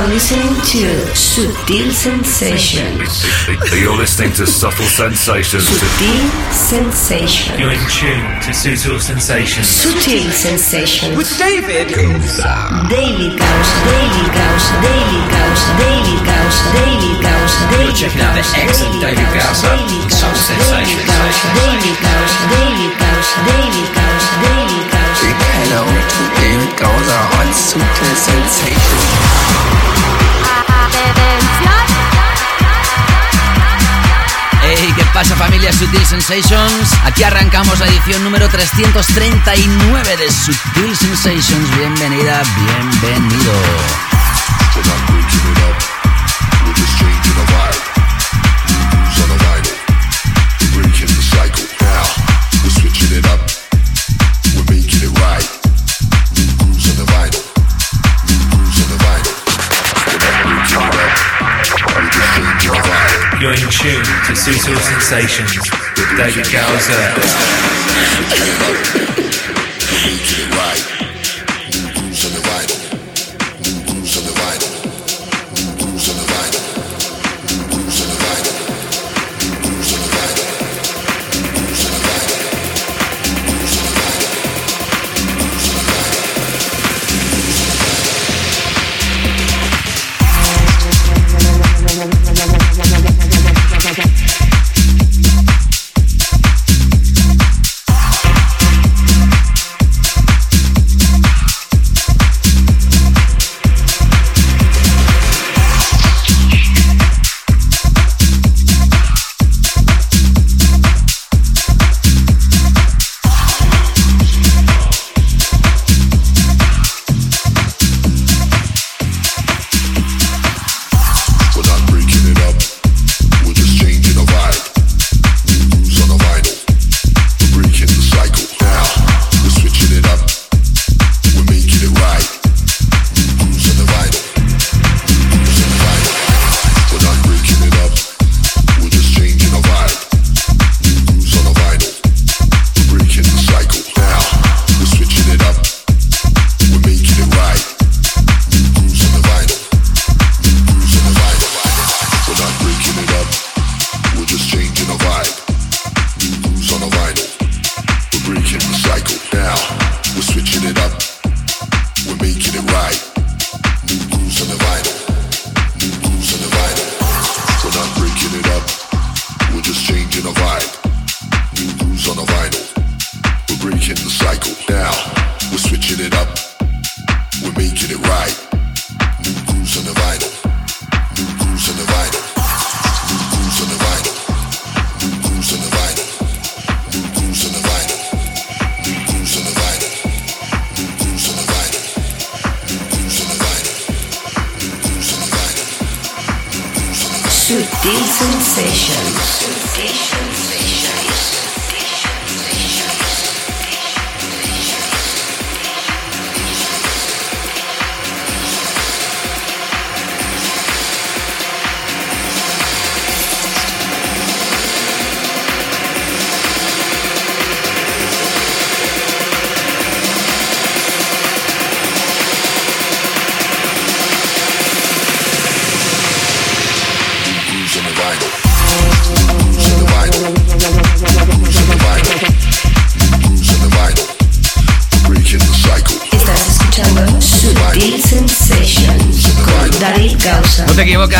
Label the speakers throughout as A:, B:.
A: are listening to Sutil Sensations.
B: You're listening to Subtle Sensations.
A: Sutil Sensations.
C: You're in tune to Subtle Sensations.
A: Subtle Sensations.
D: With David
A: Daily Gausa, Daily Gausa, Daily Gausa, Daily Gausa, Daily Gausa, Daily
C: You're checking out the excellent David Gausa,
A: Daily
C: Soul
A: Gausa,
C: Sensations.
A: Daily Gausa, Daily Gausa, Daily Gausa, Daily Gausa.
D: Hello Sensation.
E: Hey, ¿qué pasa familia Sutil Sensations? Aquí arrancamos la edición número 339 de Sutil Sensations. Bienvenida, bienvenido.
C: Sensual Sensations with David Gowser.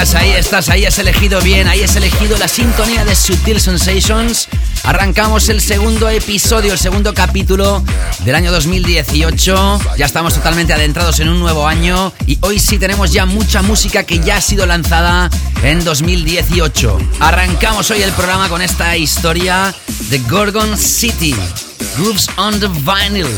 E: Ahí estás, ahí has elegido bien, ahí has elegido la sintonía de Sutil Sensations. Arrancamos el segundo episodio, el segundo capítulo del año 2018. Ya estamos totalmente adentrados en un nuevo año y hoy sí tenemos ya mucha música que ya ha sido lanzada en 2018. Arrancamos hoy el programa con esta historia de Gorgon City, Grooves on the Vinyl.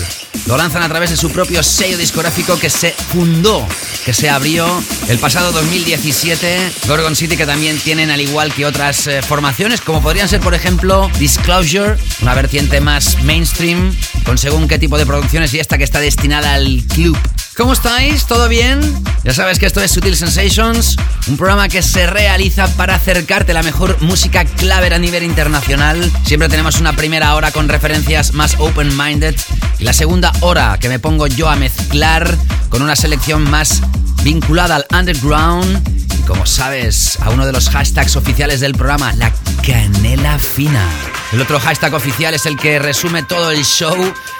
E: Lo lanzan a través de su propio sello discográfico que se fundó, que se abrió el pasado 2017. Gorgon City que también tienen al igual que otras eh, formaciones como podrían ser por ejemplo Disclosure, una vertiente más mainstream con según qué tipo de producciones y esta que está destinada al club. ¿Cómo estáis? ¿Todo bien? Ya sabes que esto es Sutil Sensations, un programa que se realiza para acercarte la mejor música clave a nivel internacional. Siempre tenemos una primera hora con referencias más open-minded y la segunda hora que me pongo yo a mezclar con una selección más vinculada al underground y como sabes, a uno de los hashtags oficiales del programa, la canela fina. El otro hashtag oficial es el que resume todo el show,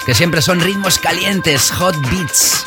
E: que siempre son ritmos calientes, hot beats.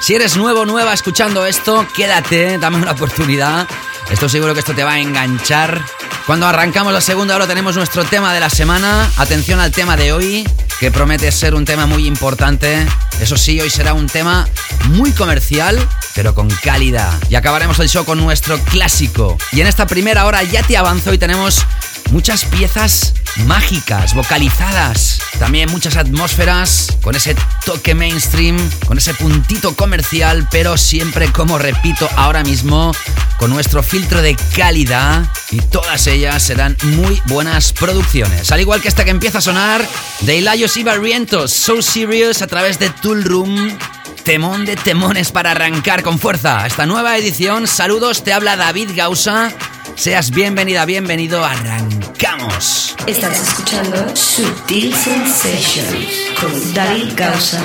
E: Si eres nuevo o nueva escuchando esto, quédate, dame una oportunidad. Estoy seguro que esto te va a enganchar. Cuando arrancamos la segunda hora tenemos nuestro tema de la semana. Atención al tema de hoy, que promete ser un tema muy importante. Eso sí, hoy será un tema muy comercial, pero con calidad. Y acabaremos el show con nuestro clásico. Y en esta primera hora ya te avanzo y tenemos muchas piezas mágicas, vocalizadas. También muchas atmósferas con ese toque mainstream, con ese puntito comercial, pero siempre, como repito ahora mismo, con nuestro filtro de calidad y todas ellas serán muy buenas producciones. Al igual que esta que empieza a sonar de Ilayos y Barrientos, So Serious a través de Tool Room. Temón de temones para arrancar con fuerza esta nueva edición. Saludos, te habla David Gausa. Seas bienvenida, bienvenido, arrancamos.
A: Estás escuchando Sutil Sensations con David Gausa.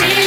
F: I'm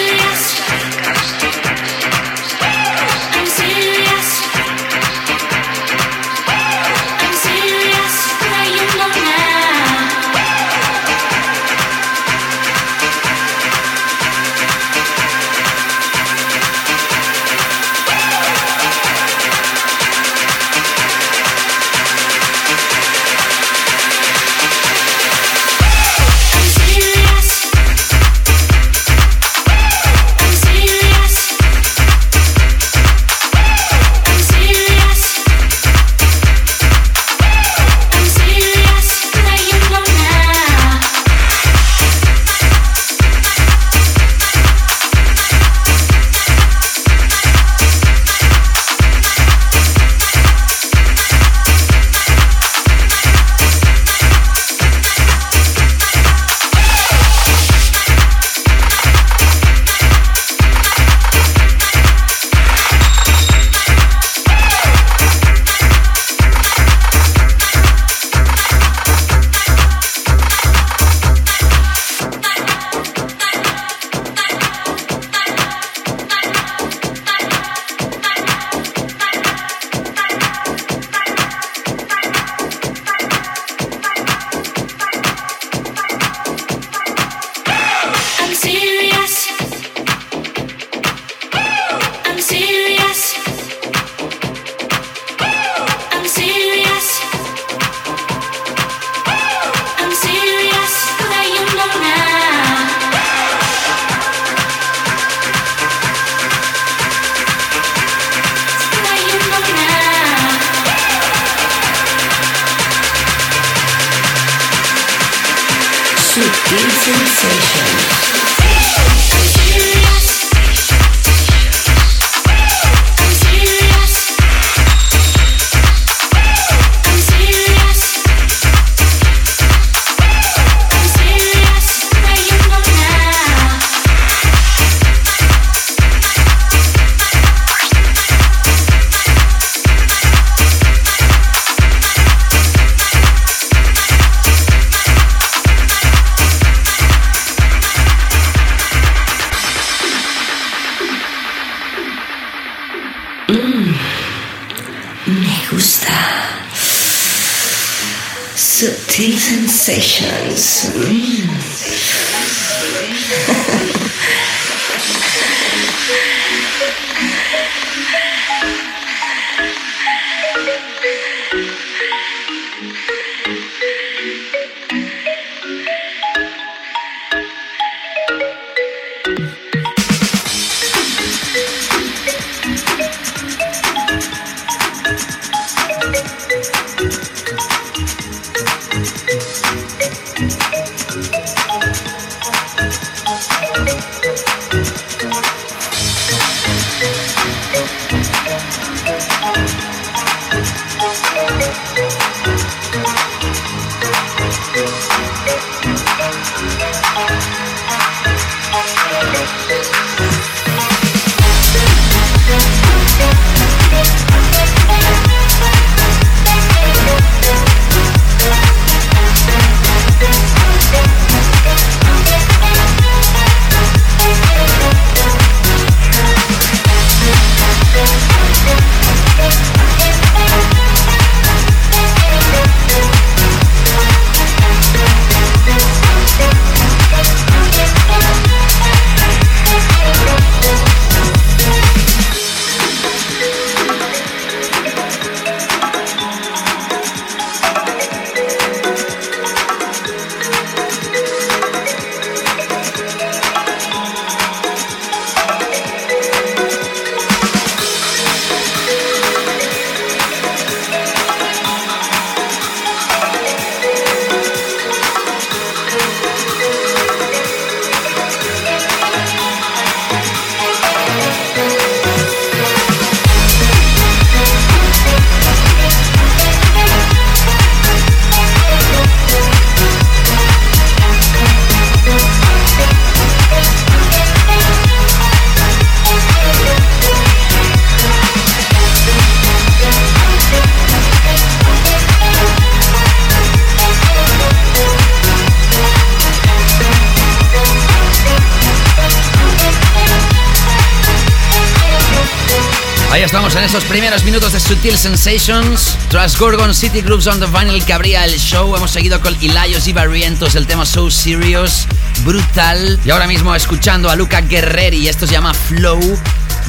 E: Esos primeros minutos de Sutil Sensations. Tras Gorgon City Groups on the Vinyl que abría el show, hemos seguido con Ilayos y Barrientos, el tema So Serious, brutal. Y ahora mismo escuchando a Luca Guerreri, esto se llama Flow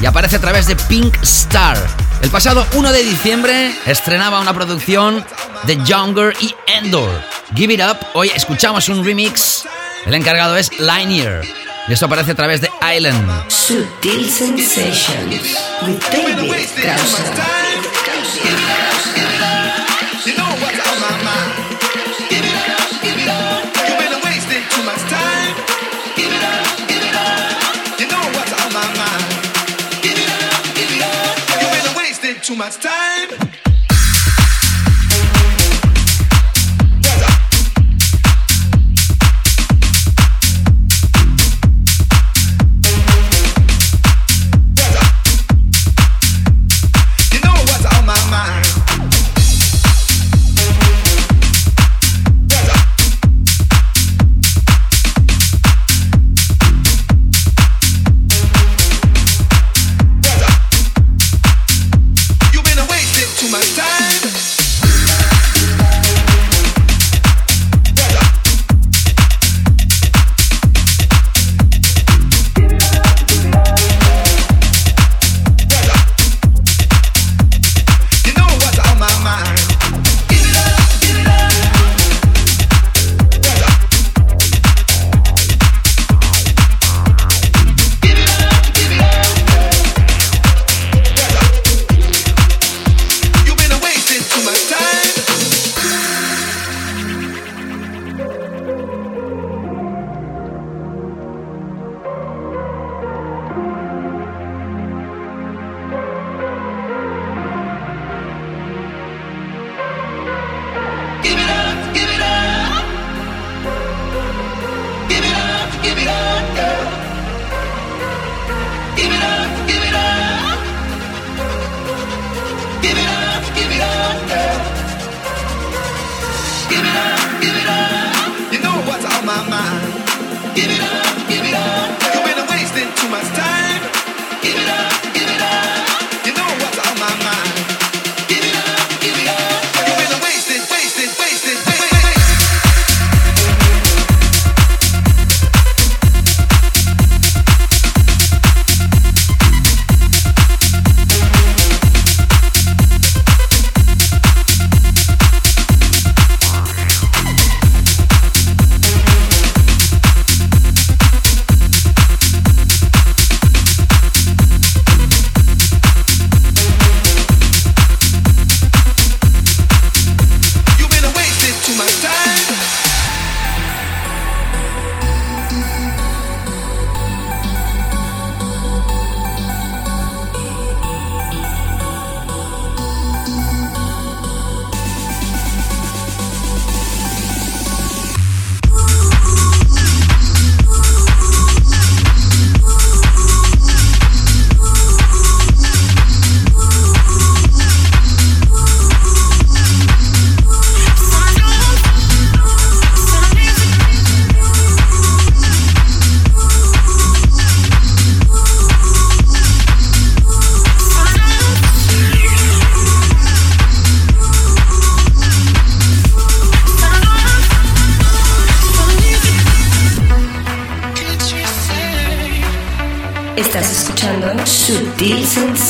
E: y aparece a través de Pink Star. El pasado 1 de diciembre estrenaba una producción de Younger y Endor. Give It Up, hoy escuchamos un remix. El encargado es Linear. Y esto aparece a través de Island.
A: Sutil Sensations with David Gausser.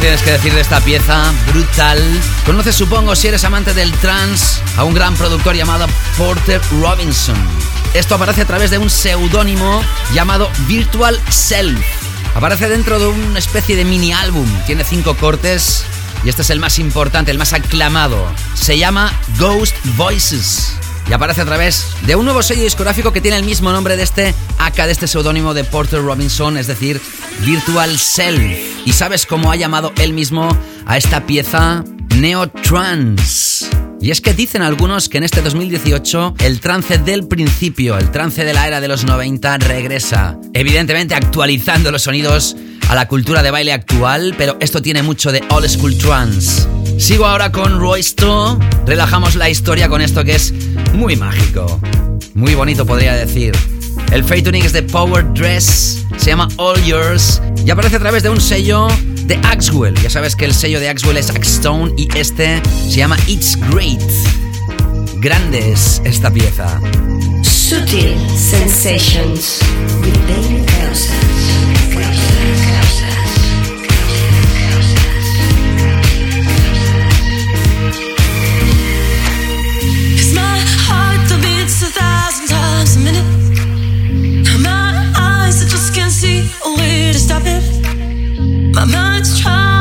E: tienes que decir de esta pieza? Brutal. Conoces, supongo, si eres amante del trance, a un gran productor llamado Porter Robinson. Esto aparece a través de un seudónimo llamado Virtual Self. Aparece dentro de una especie de mini álbum. Tiene cinco cortes y este es el más importante, el más aclamado. Se llama Ghost Voices. Y aparece a través de un nuevo sello discográfico que tiene el mismo nombre de este acá, de este seudónimo de Porter Robinson, es decir, Virtual Self. ¿Y sabes cómo ha llamado él mismo a esta pieza? Neo Trance. Y es que dicen algunos que en este 2018 el trance del principio, el trance de la era de los 90 regresa. Evidentemente actualizando los sonidos a la cultura de baile actual, pero esto tiene mucho de old school trance. Sigo ahora con Roysto, relajamos la historia con esto que es muy mágico, muy bonito podría decir. El Fade Tuning es de Power Dress, se llama All Yours y aparece a través de un sello de Axwell. Ya sabes que el sello de Axwell es Axstone y este se llama It's Great. Grande es esta pieza.
A: Sutil Sensations. With David
G: stop it. My mind's trying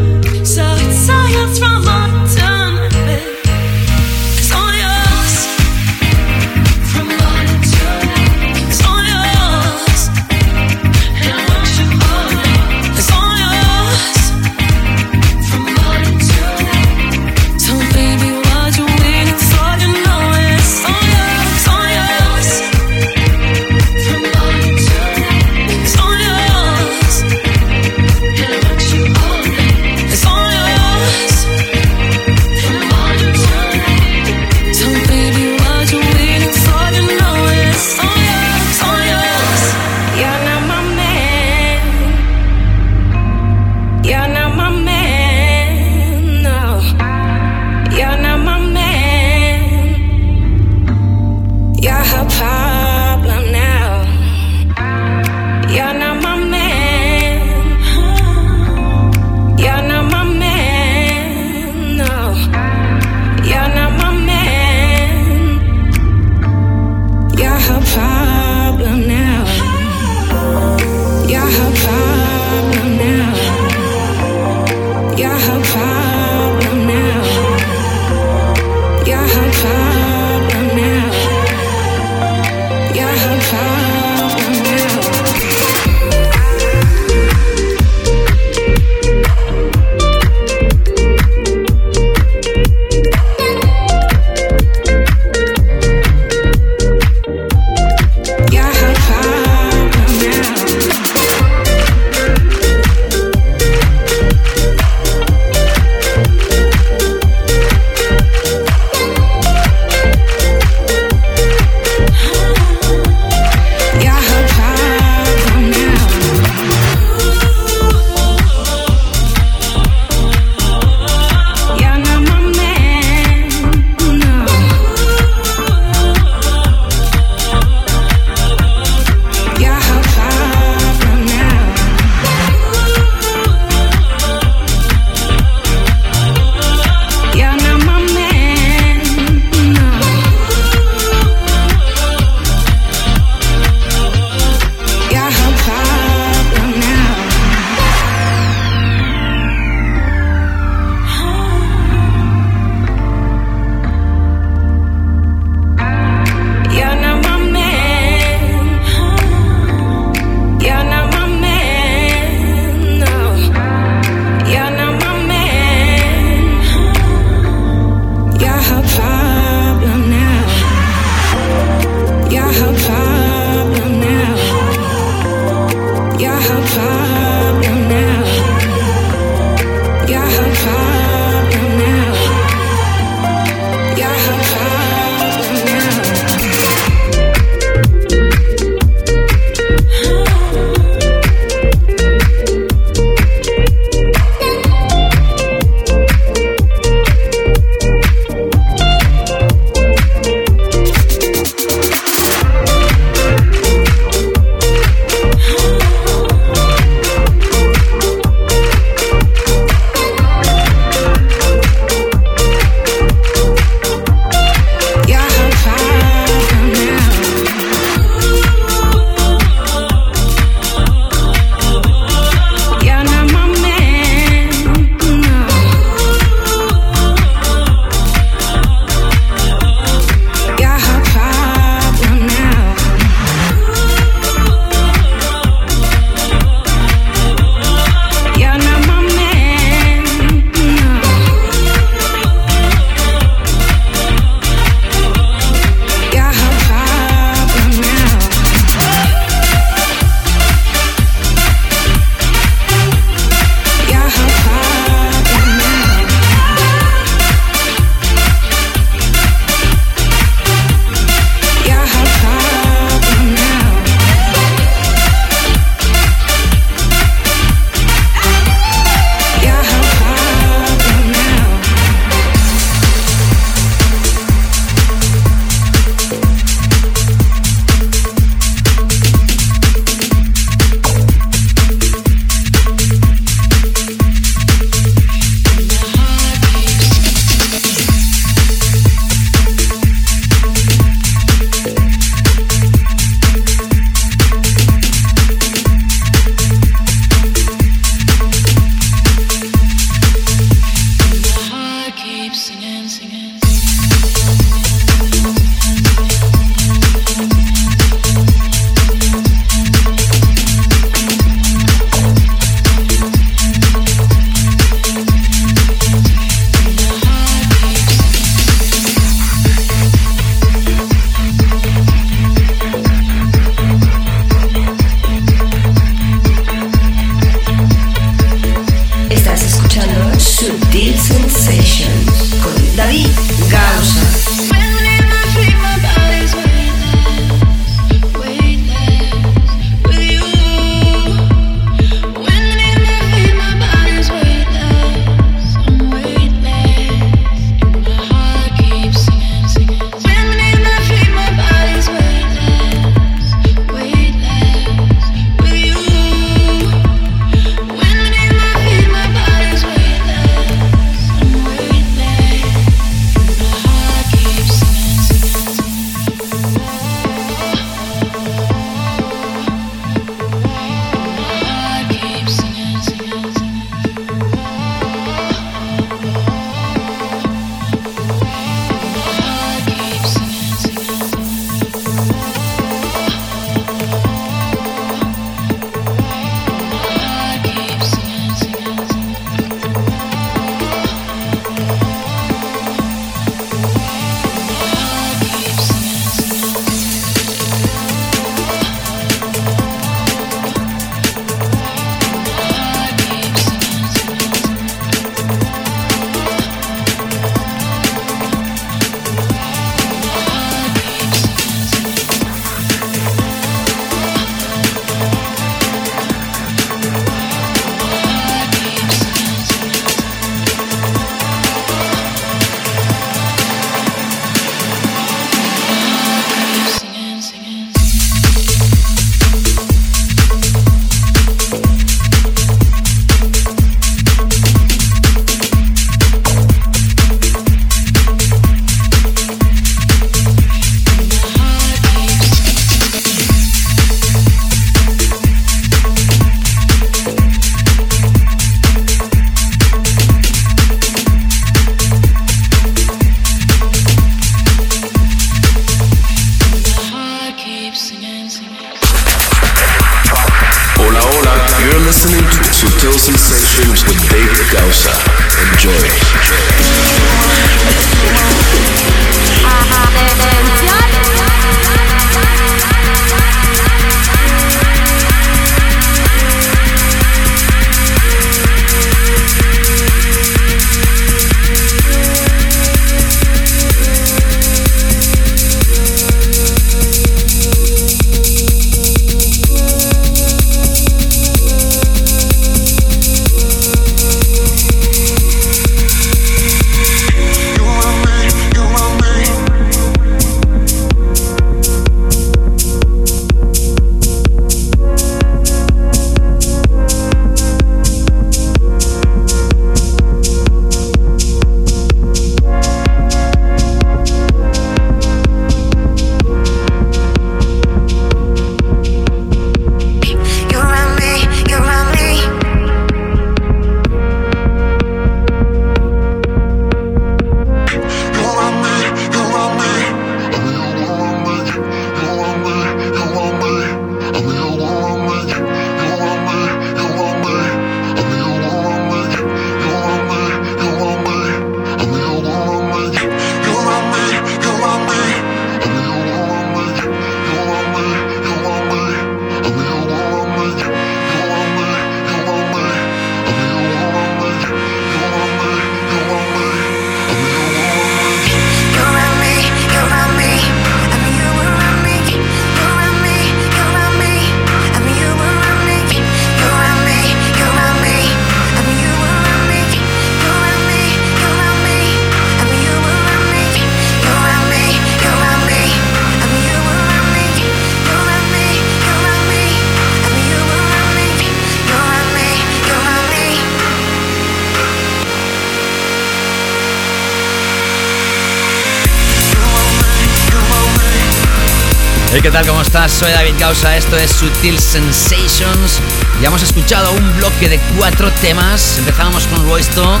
E: Hey, ¿qué tal? ¿Cómo estás? Soy David Gausa, esto es Sutil Sensations. Ya hemos escuchado un bloque de cuatro temas. Empezábamos con Roysto,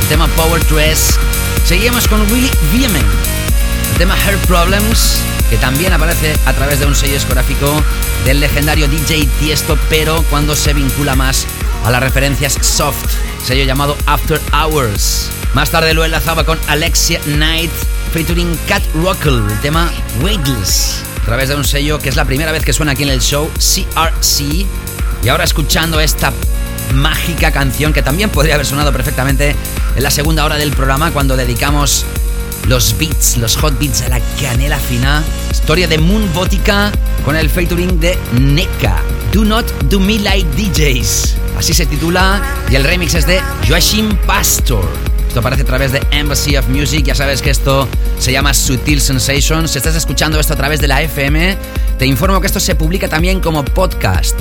E: el tema Power Dress. Seguimos con Willy Viemen, el tema Her Problems, que también aparece a través de un sello discográfico del legendario DJ Tiesto, pero cuando se vincula más a las referencias soft, sello llamado After Hours. Más tarde lo enlazaba con Alexia Knight, featuring Cat Rockel, el tema Weightless, a través de un sello que es la primera vez que suena aquí en el show, CRC. Y ahora escuchando esta mágica canción que también podría haber sonado perfectamente en la segunda hora del programa cuando dedicamos los beats, los hot beats a la canela fina. Historia de Moon Botica con el featuring de Neka. Do Not Do Me Like DJs. Así se titula y el remix es de Joachim Pastor. Esto aparece a través de Embassy of Music. Ya sabes que esto se llama Sutil Sensations. Si estás escuchando esto a través de la FM, te informo que esto se publica también como podcast.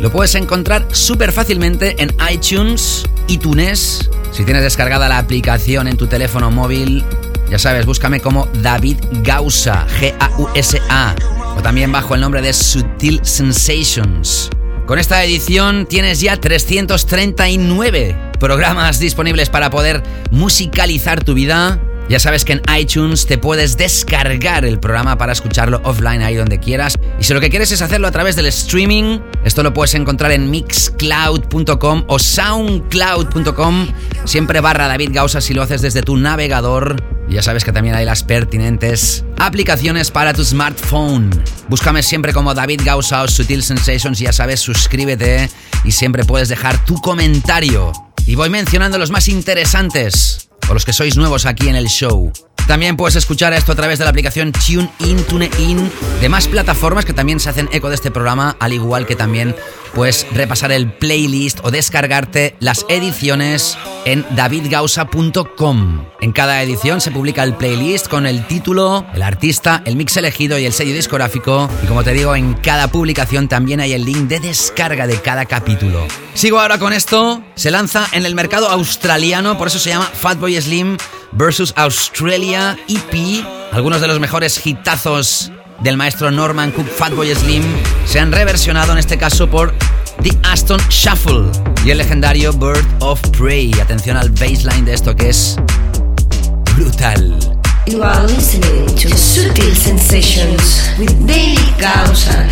E: Lo puedes encontrar súper fácilmente en iTunes, iTunes. Si tienes descargada la aplicación en tu teléfono móvil, ya sabes, búscame como David Gausa, G-A-U-S-A, o también bajo el nombre de Sutil Sensations. Con esta edición tienes ya 339 programas disponibles para poder musicalizar tu vida. Ya sabes que en iTunes te puedes descargar el programa para escucharlo offline ahí donde quieras. Y si lo que quieres es hacerlo a través del streaming, esto lo puedes encontrar en mixcloud.com o soundcloud.com, siempre barra David Gausa si lo haces desde tu navegador. Y ya sabes que también hay las pertinentes aplicaciones para tu smartphone. Búscame siempre como David Gausa o Sutil Sensations y ya sabes, suscríbete y siempre puedes dejar tu comentario. Y voy mencionando los más interesantes o los que sois nuevos aquí en el show. También puedes escuchar esto a través de la aplicación TuneIn, TuneIn, de más plataformas que también se hacen eco de este programa, al igual que también puedes repasar el playlist o descargarte las ediciones en davidgausa.com. En cada edición se publica el playlist con el título, el artista, el mix elegido y el sello discográfico. Y como te digo, en cada publicación también hay el link de descarga de cada capítulo. Sigo ahora con esto. Se lanza en el mercado australiano, por eso se llama Fatboy Slim versus Australia EP. Algunos de los mejores hitazos del maestro Norman Cook Fatboy Slim se han reversionado en este caso por The Aston Shuffle y el legendario Bird of Prey. Atención al baseline de esto que es brutal.
A: You are listening to Sutil Sensations with Daily Gausa.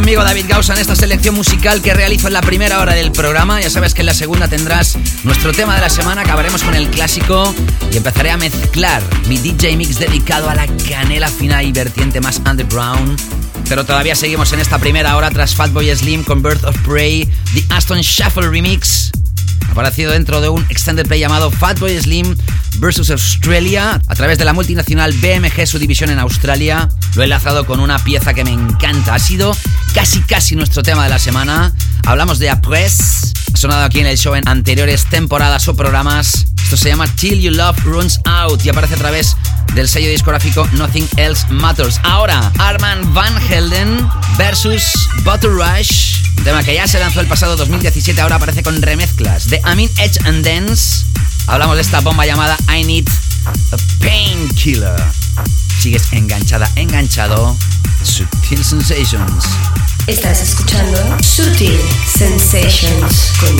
E: Conmigo, David Gausa, en esta selección musical que realizo en la primera hora del programa. Ya sabes que en la segunda tendrás nuestro tema de la semana. Acabaremos con el clásico y empezaré a mezclar mi DJ mix dedicado a la canela fina y vertiente más underground. Pero todavía seguimos en esta primera hora tras Fatboy Slim con Birth of Prey, The Aston Shuffle Remix aparecido dentro de un extended play llamado Fatboy Slim vs Australia a través de la multinacional BMG, su división en Australia. Lo he enlazado con una pieza que me encanta. Ha sido casi casi nuestro tema de la semana. Hablamos de Après, ha sonado aquí en el show en anteriores temporadas o programas. Esto se llama Till You Love Runs Out y aparece a través del sello discográfico Nothing Else Matters. Ahora, Arman Van Helden versus Butter Rush. Tema que ya se lanzó el pasado 2017, ahora aparece con remezclas de Amin Edge and Dance. Hablamos de esta bomba llamada I Need a Painkiller. Sigues enganchada, enganchado. Sutil Sensations.
A: Estás escuchando Sutil Sensations con.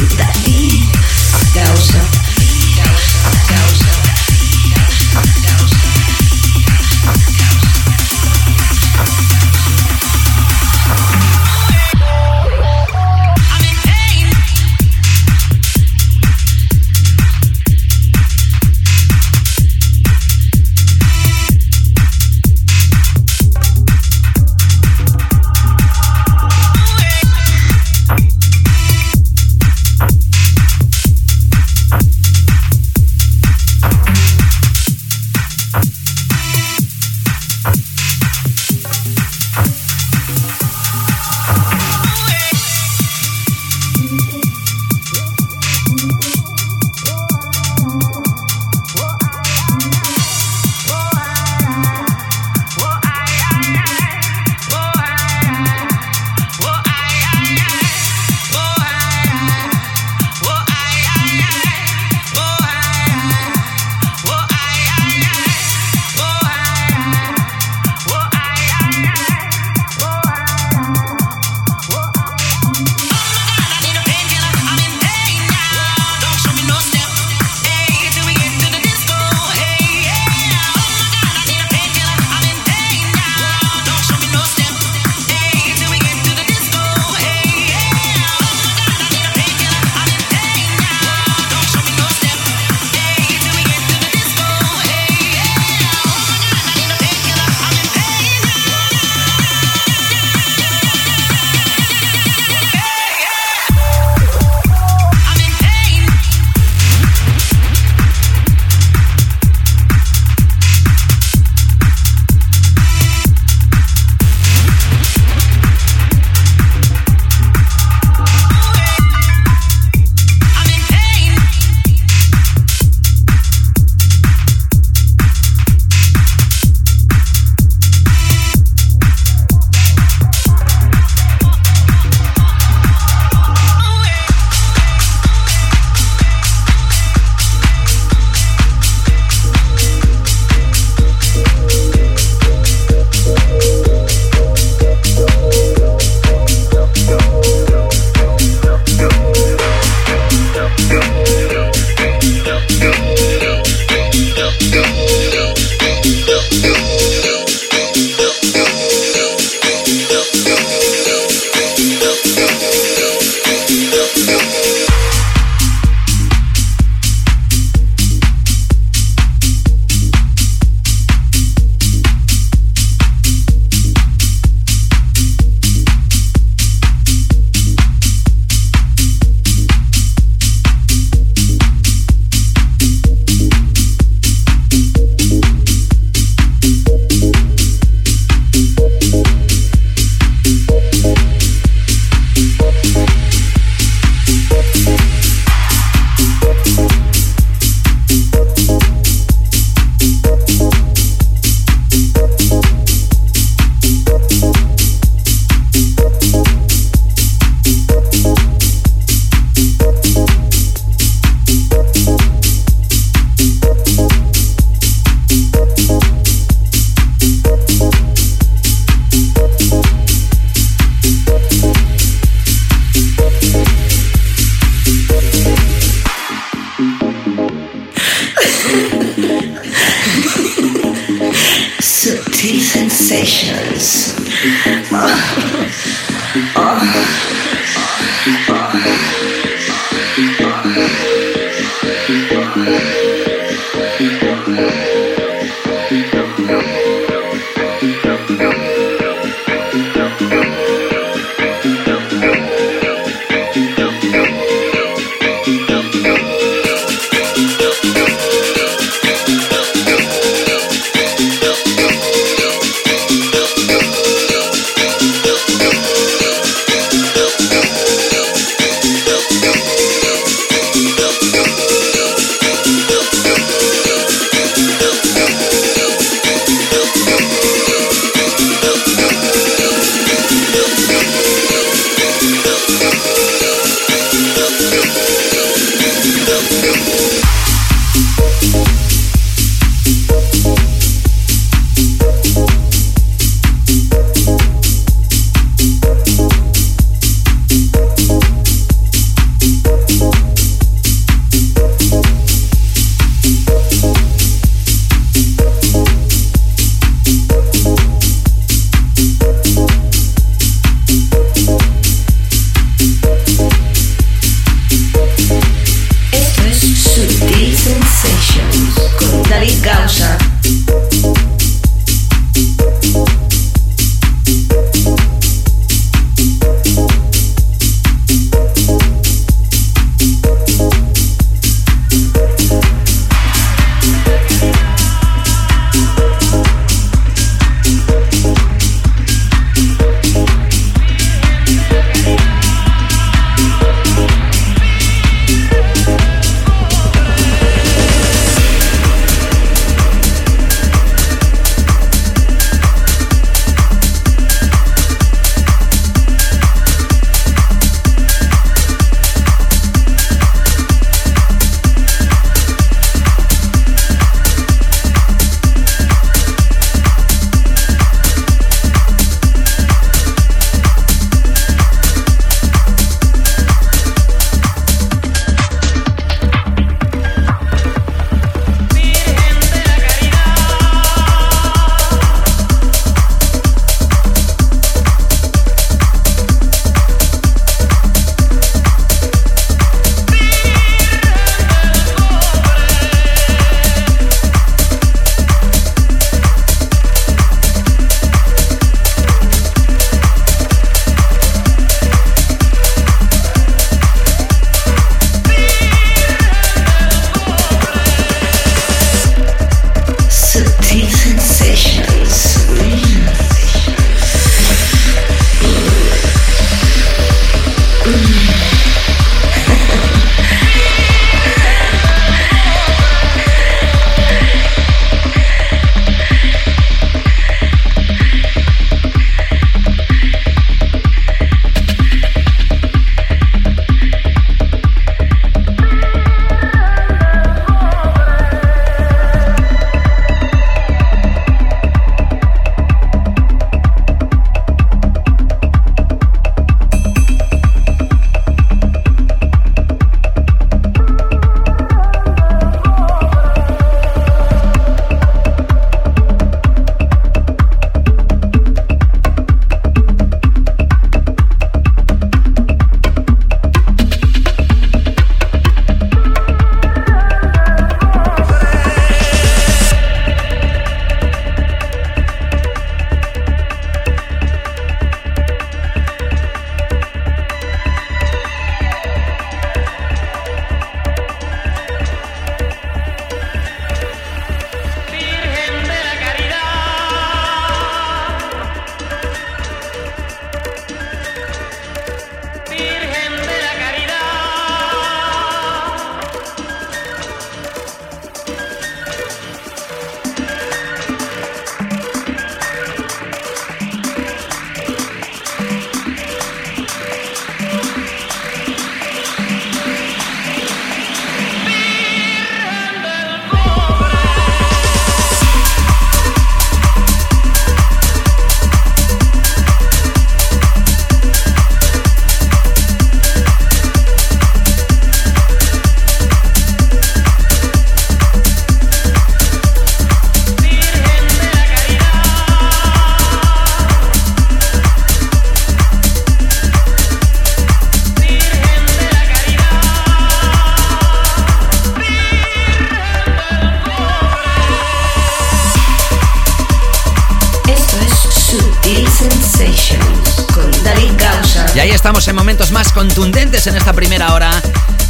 E: En esta primera hora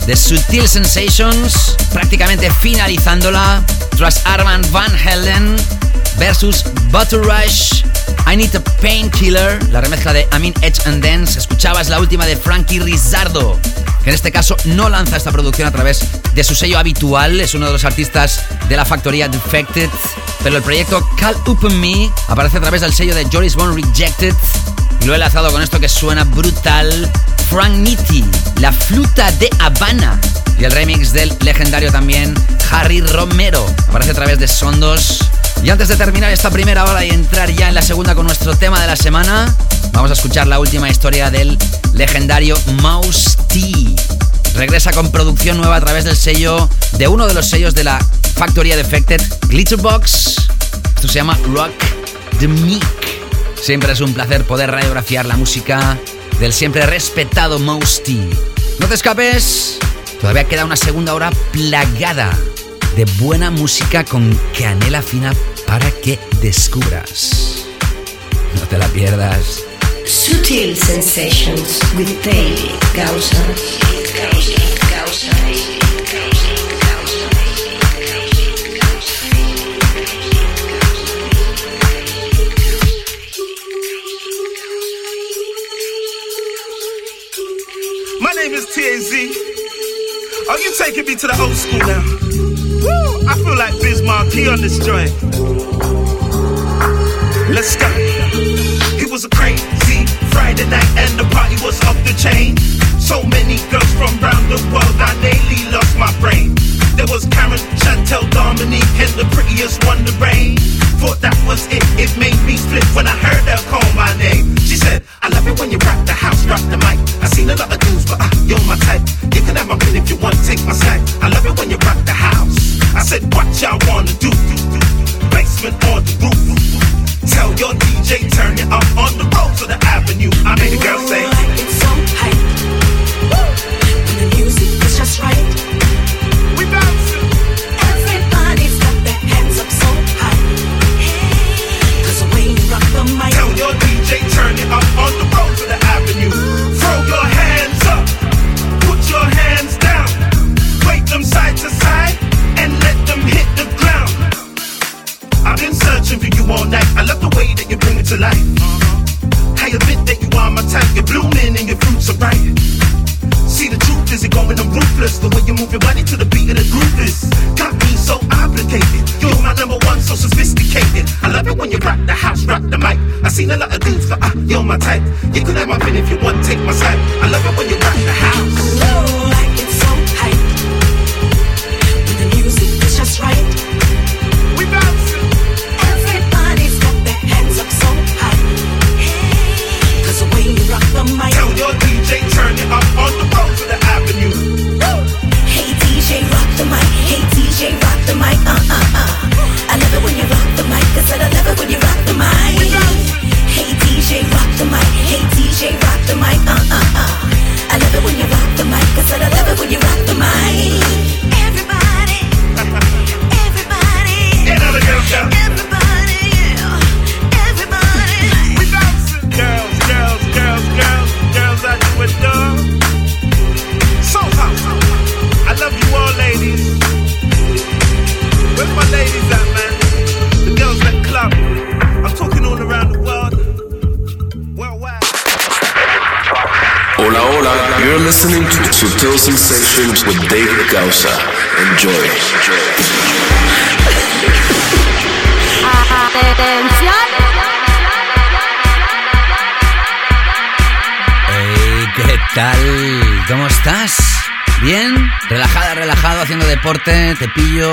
E: de Sutil Sensations, prácticamente finalizándola tras Armand Van Helden versus Butter Rush. I Need a Painkiller, la remezcla de Amin Edge and Dance. Escuchabas la última de Frankie Rizardo, que en este caso no lanza esta producción a través de su sello habitual. Es uno de los artistas de la factoría Defected. Pero el proyecto Call Upon Me aparece a través del sello de Joris Bone Rejected. Y lo he enlazado con esto que suena brutal. Frank Nitti, la fluta de Habana. Y el remix del legendario también Harry Romero. Aparece a través de Sondos. Y antes de terminar esta primera hora y entrar ya en la segunda con nuestro tema de la semana, vamos a escuchar la última historia del legendario Mouse T. Regresa con producción nueva a través del sello de uno de los sellos de la factoría Defected, Glitterbox. Esto se llama Rock the Meek. Siempre es un placer poder radiografiar la música del siempre respetado Mouse T. No te escapes, todavía queda una segunda hora plagada de buena música con canela fina para que descubras. No te la pierdas.
A: Sutil Sensations with David Gausa.
H: Oh, you taking me to the old school now. Woo! I feel like Biz Marquee on this joint. Let's go. He was a crazy Friday night and the party was off the chain. So many girls from around the world, I nearly lost my brain. There was Karen, Chantel, Dominique, and the prettiest one, the rain. Thought that was it, it made me split when I heard her call my name. She said, I love it when you rock the house, rock the mic. I seen a lot of dudes, but uh, you're my type. You can have my pen if you want, take my side. I love it when you rock the house. I said, what y'all wanna do? Basement on the roof. Tell your DJ, turn it up on the road to the avenue. I made a girl say,
I: It's so. When the music is just right.
H: We bouncing.
I: Everybody's got their hands up so high. Cause the way you rock the mic.
H: Tell your DJ, turn it up on the road to the avenue. Throw your all night. I love the way that you bring it to life. I admit that you are my type. You're blooming and your fruits are ripe. See the truth is it going I'm ruthless The way you move your body to the beat of the groove is Got me so obligated You're my number one, so sophisticated I love it when you rock the house, rock the mic I seen a lot of dudes, but uh, you're my type You can have my pen if you want, take my side I love it when you rock the house
I: Ooh, like it's so hype. When the music is just right.
H: On
J: Hola, hola. You're listening to Sutil Sensations with David Gausa. Enjoy.
E: Hey, ¿qué tal? ¿Cómo estás? ¿Bien? Relajada, relajado, haciendo deporte, te pillo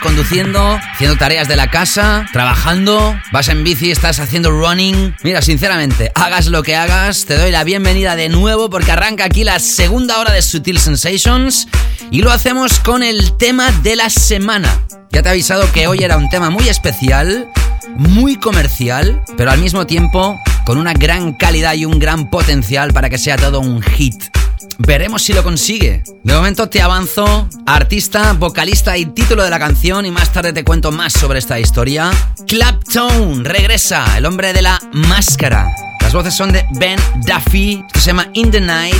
E: conduciendo, haciendo tareas de la casa, trabajando, vas en bici, estás haciendo running. Mira, sinceramente, hagas lo que hagas, te doy la bienvenida de nuevo porque arranca aquí la segunda hora de Sutil Sensations y lo hacemos con el tema de la semana. Ya te he avisado que hoy era un tema muy especial, muy comercial, pero al mismo tiempo con una gran calidad y un gran potencial para que sea todo un hit. Veremos si lo consigue. De momento te avanzo, artista, vocalista y título de la canción y más tarde te cuento más sobre esta historia. Clapton regresa, el hombre de la máscara. Las voces son de Ben Duffy, se llama In the Night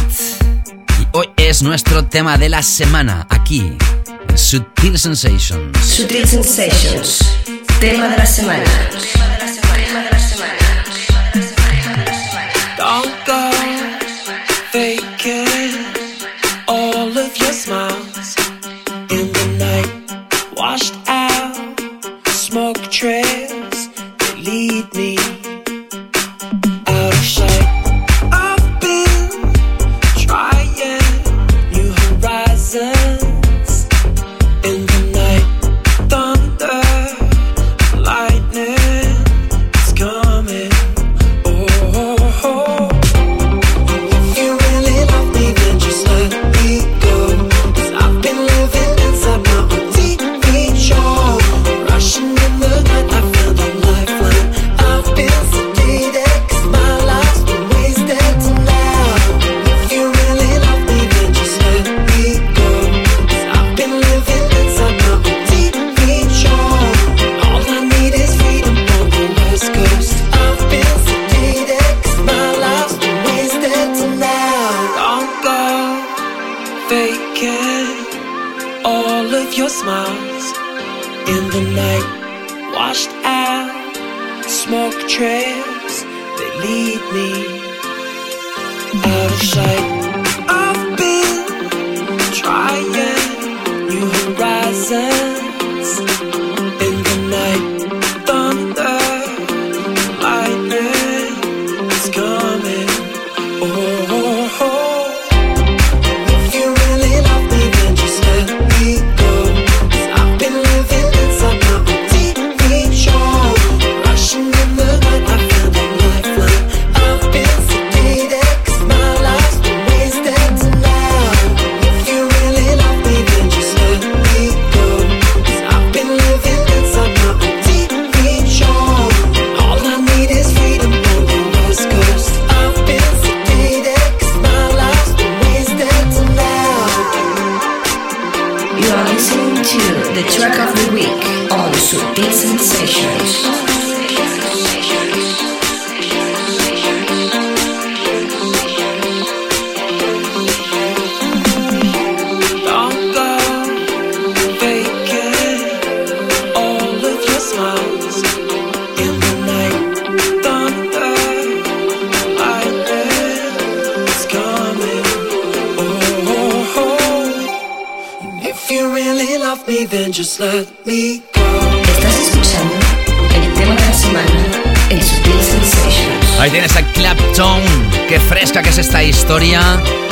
E: y hoy es nuestro tema de la semana aquí en Sutil Sensations.
A: Sutil Sensations. Tema de la semana.
I: Trails that lead me just let me go.
A: Estás escuchando el tema de la semana en Sutil Sensations.
E: Ahí tienes a Clapton. Qué fresca que es esta historia.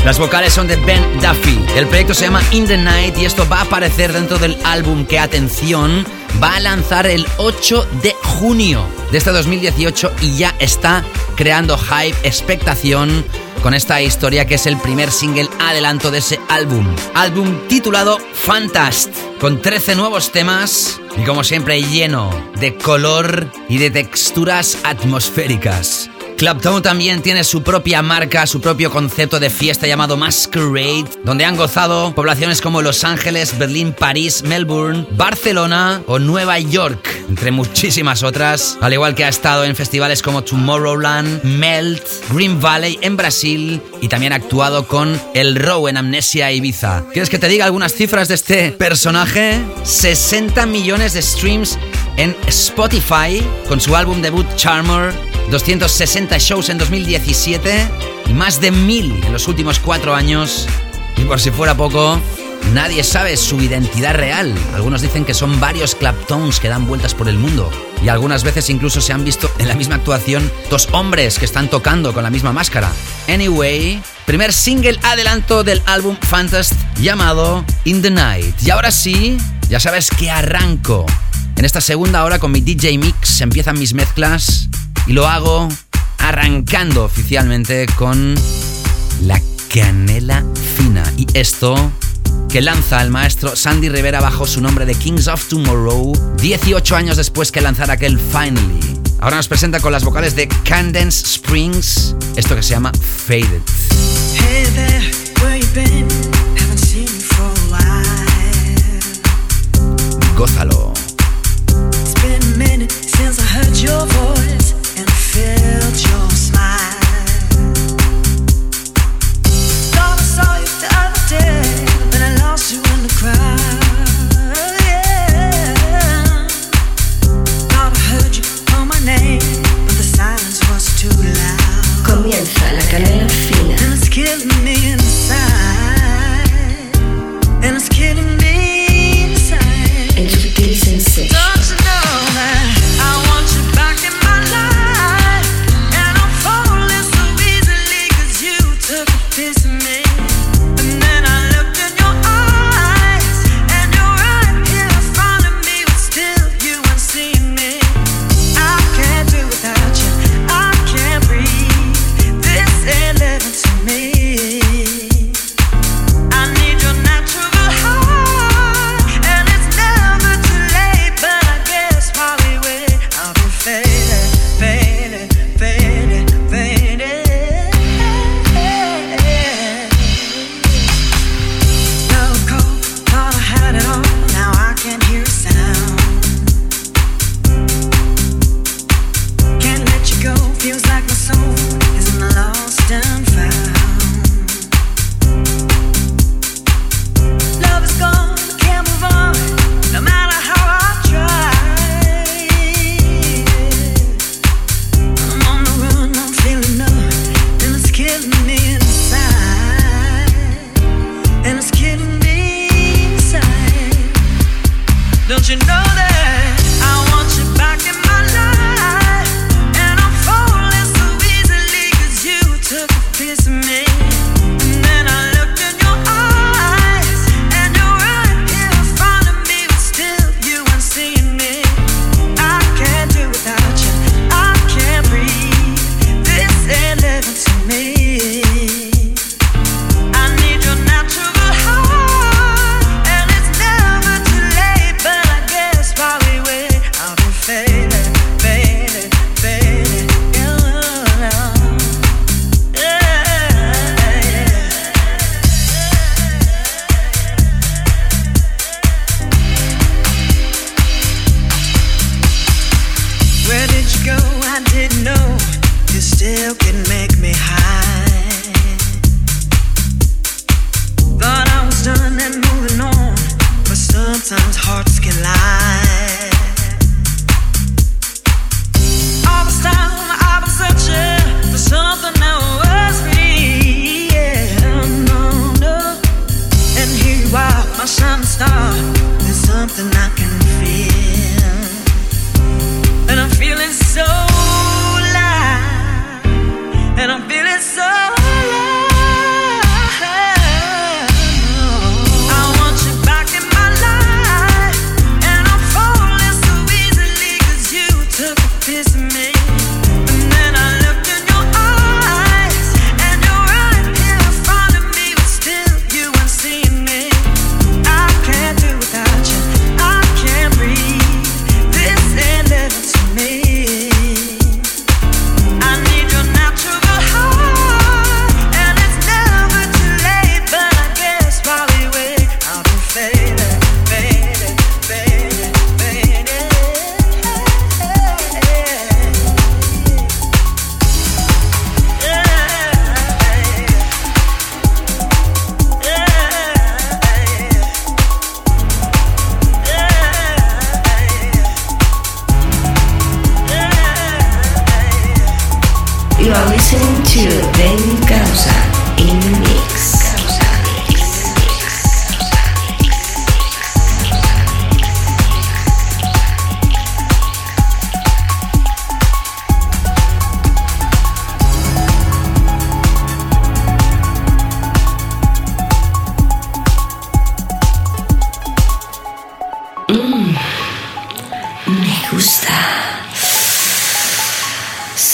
E: Las vocales son de Ben Duffy. El proyecto se llama In the Night y esto va a aparecer dentro del álbum que, atención, va a lanzar el 8 de junio de este 2018 y ya está creando hype, expectación con esta historia que es el primer single adelanto de ese álbum. Álbum titulado Fantast, con 13 nuevos temas y como siempre lleno de color y de texturas atmosféricas. Clapton también tiene su propia marca, su propio concepto de fiesta llamado Masquerade, donde han gozado poblaciones como Los Ángeles, Berlín, París, Melbourne, Barcelona o Nueva York, entre muchísimas otras, al igual que ha estado en festivales como Tomorrowland, Melt, Green Valley en Brasil y también ha actuado con El Row en Amnesia Ibiza. ¿Quieres que te diga algunas cifras de este personaje? 60 millones de streams en Spotify con su álbum debut Charmer 260 shows en 2017 y más de 1000 en los últimos cuatro años. Y por si fuera poco, nadie sabe su identidad real. Algunos dicen que son varios Claptons que dan vueltas por el mundo. Y algunas veces incluso se han visto en la misma actuación dos hombres que están tocando con la misma máscara. Anyway, primer single adelanto del álbum Fantast llamado In the Night. Y ahora sí, ya sabes que arranco. En esta segunda hora con mi DJ Mix empiezan mis mezclas y lo hago arrancando oficialmente con la canela fina. Y esto que lanza el maestro Sandy Rivera bajo su nombre de Kings of Tomorrow, 18 años después que lanzara aquel Finally. Ahora nos presenta con las vocales de Candence Springs, esto que se llama Faded.
I: Hey there, where you been? Haven't seen you for a while.
E: Gózalo.
I: It's been a minute since I heard your voice and felt your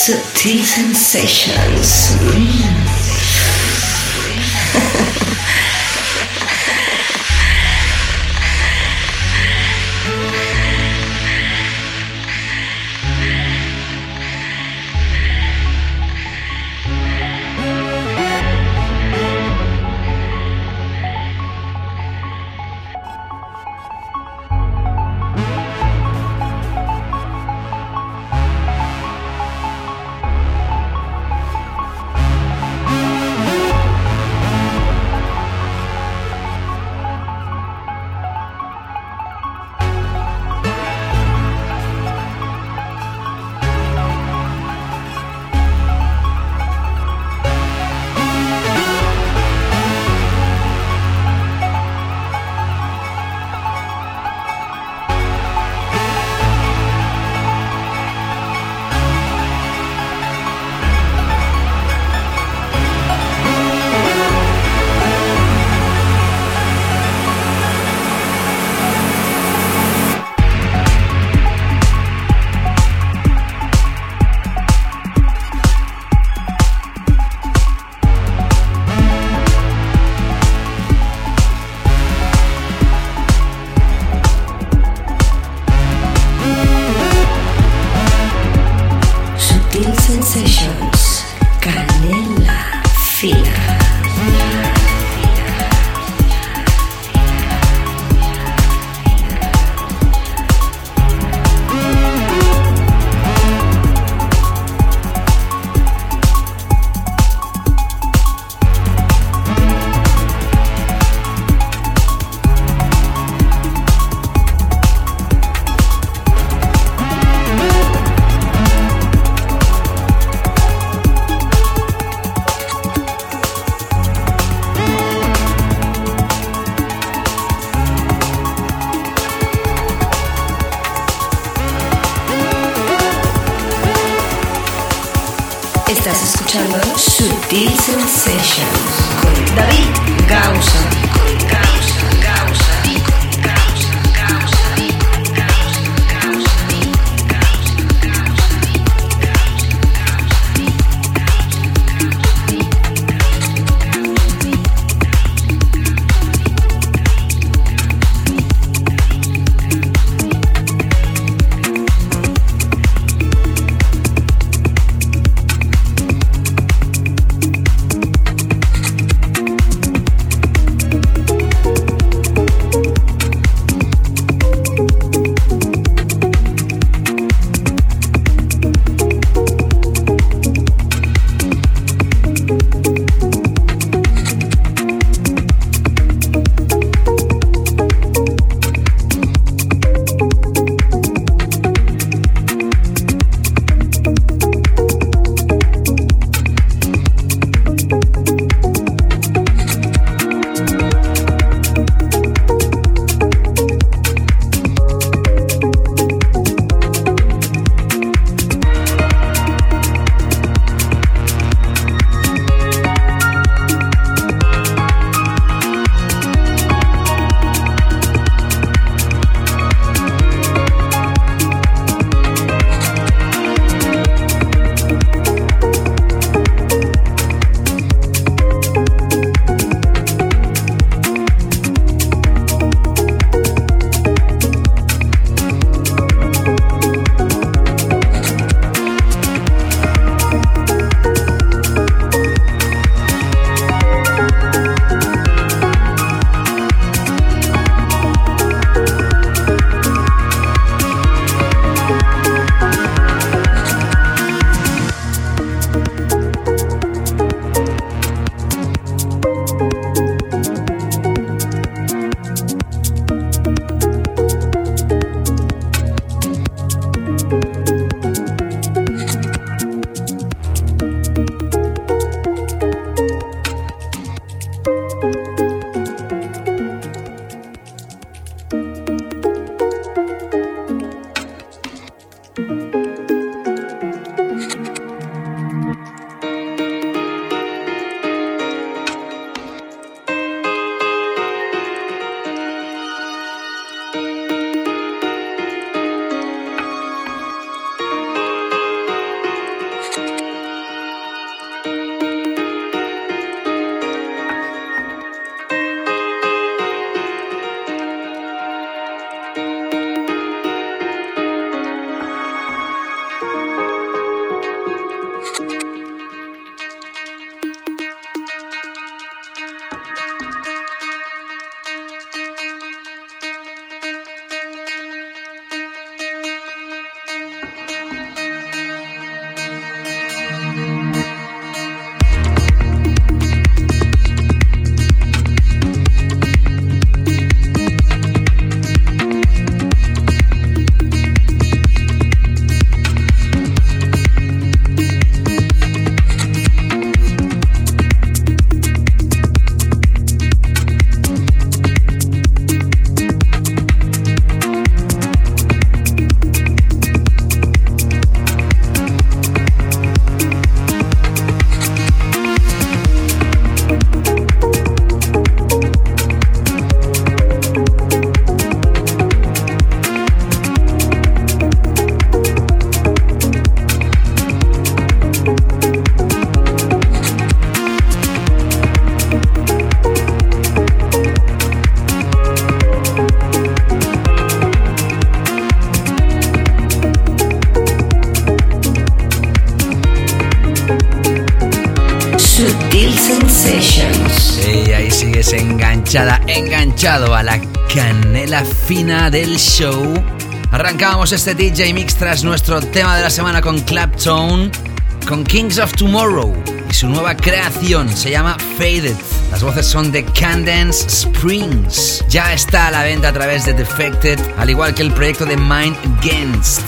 A: Sutil sensations. Mm. Fina
E: del show. Arrancábamos este DJ Mix tras nuestro tema de la semana con Clapton, con Kings of Tomorrow y su nueva creación se llama Faded. Las voces son de Candence Springs. Ya está a la venta a través de Defected, al igual que el proyecto de Mind Against.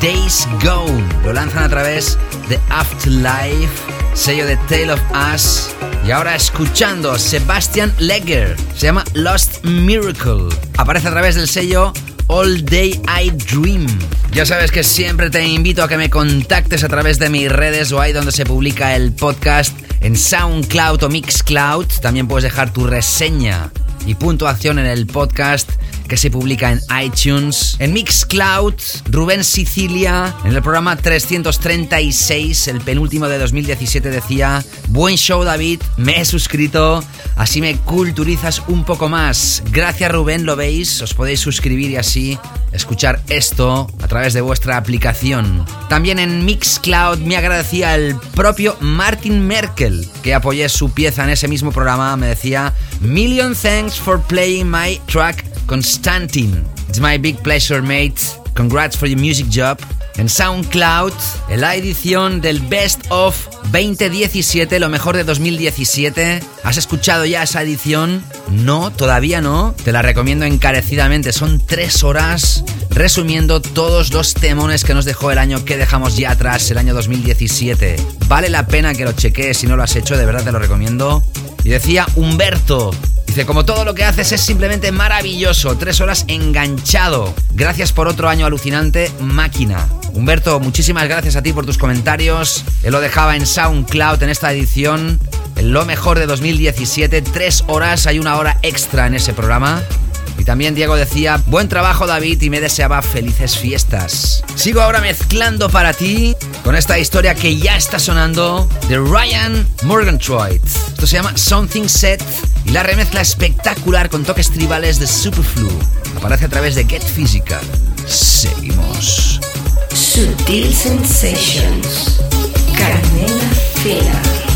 E: Days Gone. Lo lanzan a través de Afterlife, sello de Tale of Us. Y ahora escuchando Sebastian Legger. Se llama Lost Miracle. Aparece a través del sello All Day I Dream. Ya sabes que siempre te invito a que me contactes a través de mis redes o ahí donde se publica el podcast en SoundCloud o Mixcloud. También puedes dejar tu reseña y puntuación en el podcast que se publica en iTunes, en Mixcloud, Rubén Sicilia, en el programa 336, el penúltimo de 2017, decía, buen show David, me he suscrito, así me culturizas un poco más. Gracias Rubén, lo veis, os podéis suscribir y así escuchar esto a través de vuestra aplicación. También en Mixcloud me agradecía el propio Martin Merkel, que apoyé su pieza en ese mismo programa, me decía, Million thanks for playing my track Constantine. It's my big pleasure, mate. Congrats for your music job. En SoundCloud, en la edición del Best of 2017, lo mejor de 2017. ¿Has escuchado ya esa edición? No, todavía no. Te la recomiendo encarecidamente. Son tres horas resumiendo todos los temones que nos dejó el año que dejamos ya atrás, el año 2017. Vale la pena que lo chequees si no lo has hecho, de verdad te lo recomiendo. Y decía Humberto, Dice, como todo lo que haces es simplemente maravilloso, tres horas enganchado. Gracias por otro año alucinante, máquina. Humberto, muchísimas gracias a ti por tus comentarios. Él lo dejaba en SoundCloud en esta edición, en lo mejor de 2017, tres horas, hay una hora extra en ese programa. También Diego decía, buen trabajo David y me deseaba felices fiestas. Sigo ahora mezclando para ti con esta historia que ya está sonando de Ryan Morgantroyd. Esto se llama Something Set y la remezcla espectacular con toques tribales de Superflu. Aparece a través de Get Physical. Seguimos.
A: Sutil Sensations. Canela fina.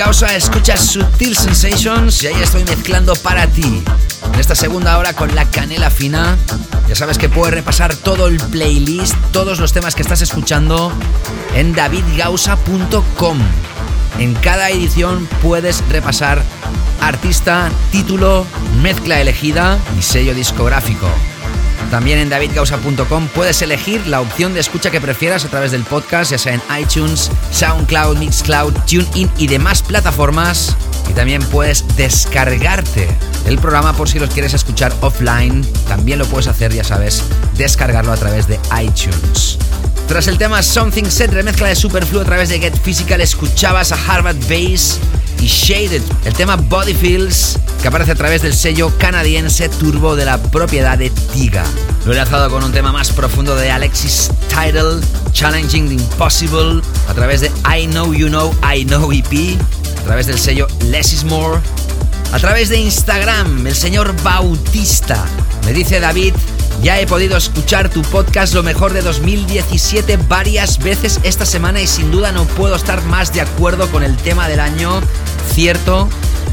E: Gausa, escuchas Sutil Sensations y ahí estoy mezclando para ti. En esta segunda hora con la canela fina, ya sabes que puedes repasar todo el playlist, todos los temas que estás escuchando en davidgausa.com. En cada edición puedes repasar artista, título, mezcla elegida y sello discográfico. También en davidgausa.com puedes elegir la opción de escucha que prefieras a través del podcast, ya sea en iTunes, SoundCloud, Mixcloud, TuneIn y demás plataformas. Y también puedes descargarte el programa por si los quieres escuchar offline. También lo puedes hacer, ya sabes, descargarlo a través de iTunes. Tras el tema Something Set, remezcla de Superflu a través de Get Physical, escuchabas a Harvard Bass y Shaded, el tema Body Feels, que aparece a través del sello canadiense Turbo de la propiedad de Tiga. Lo he lanzado con un tema más profundo de Alexis Tidal, Challenging the Impossible, a través de I Know You Know I Know EP. a través del sello Less is More. A través de Instagram, el señor Bautista. Me dice David, ya he podido escuchar tu podcast Lo mejor de 2017 varias veces esta semana y sin duda no puedo estar más de acuerdo con el tema del año. Cierto,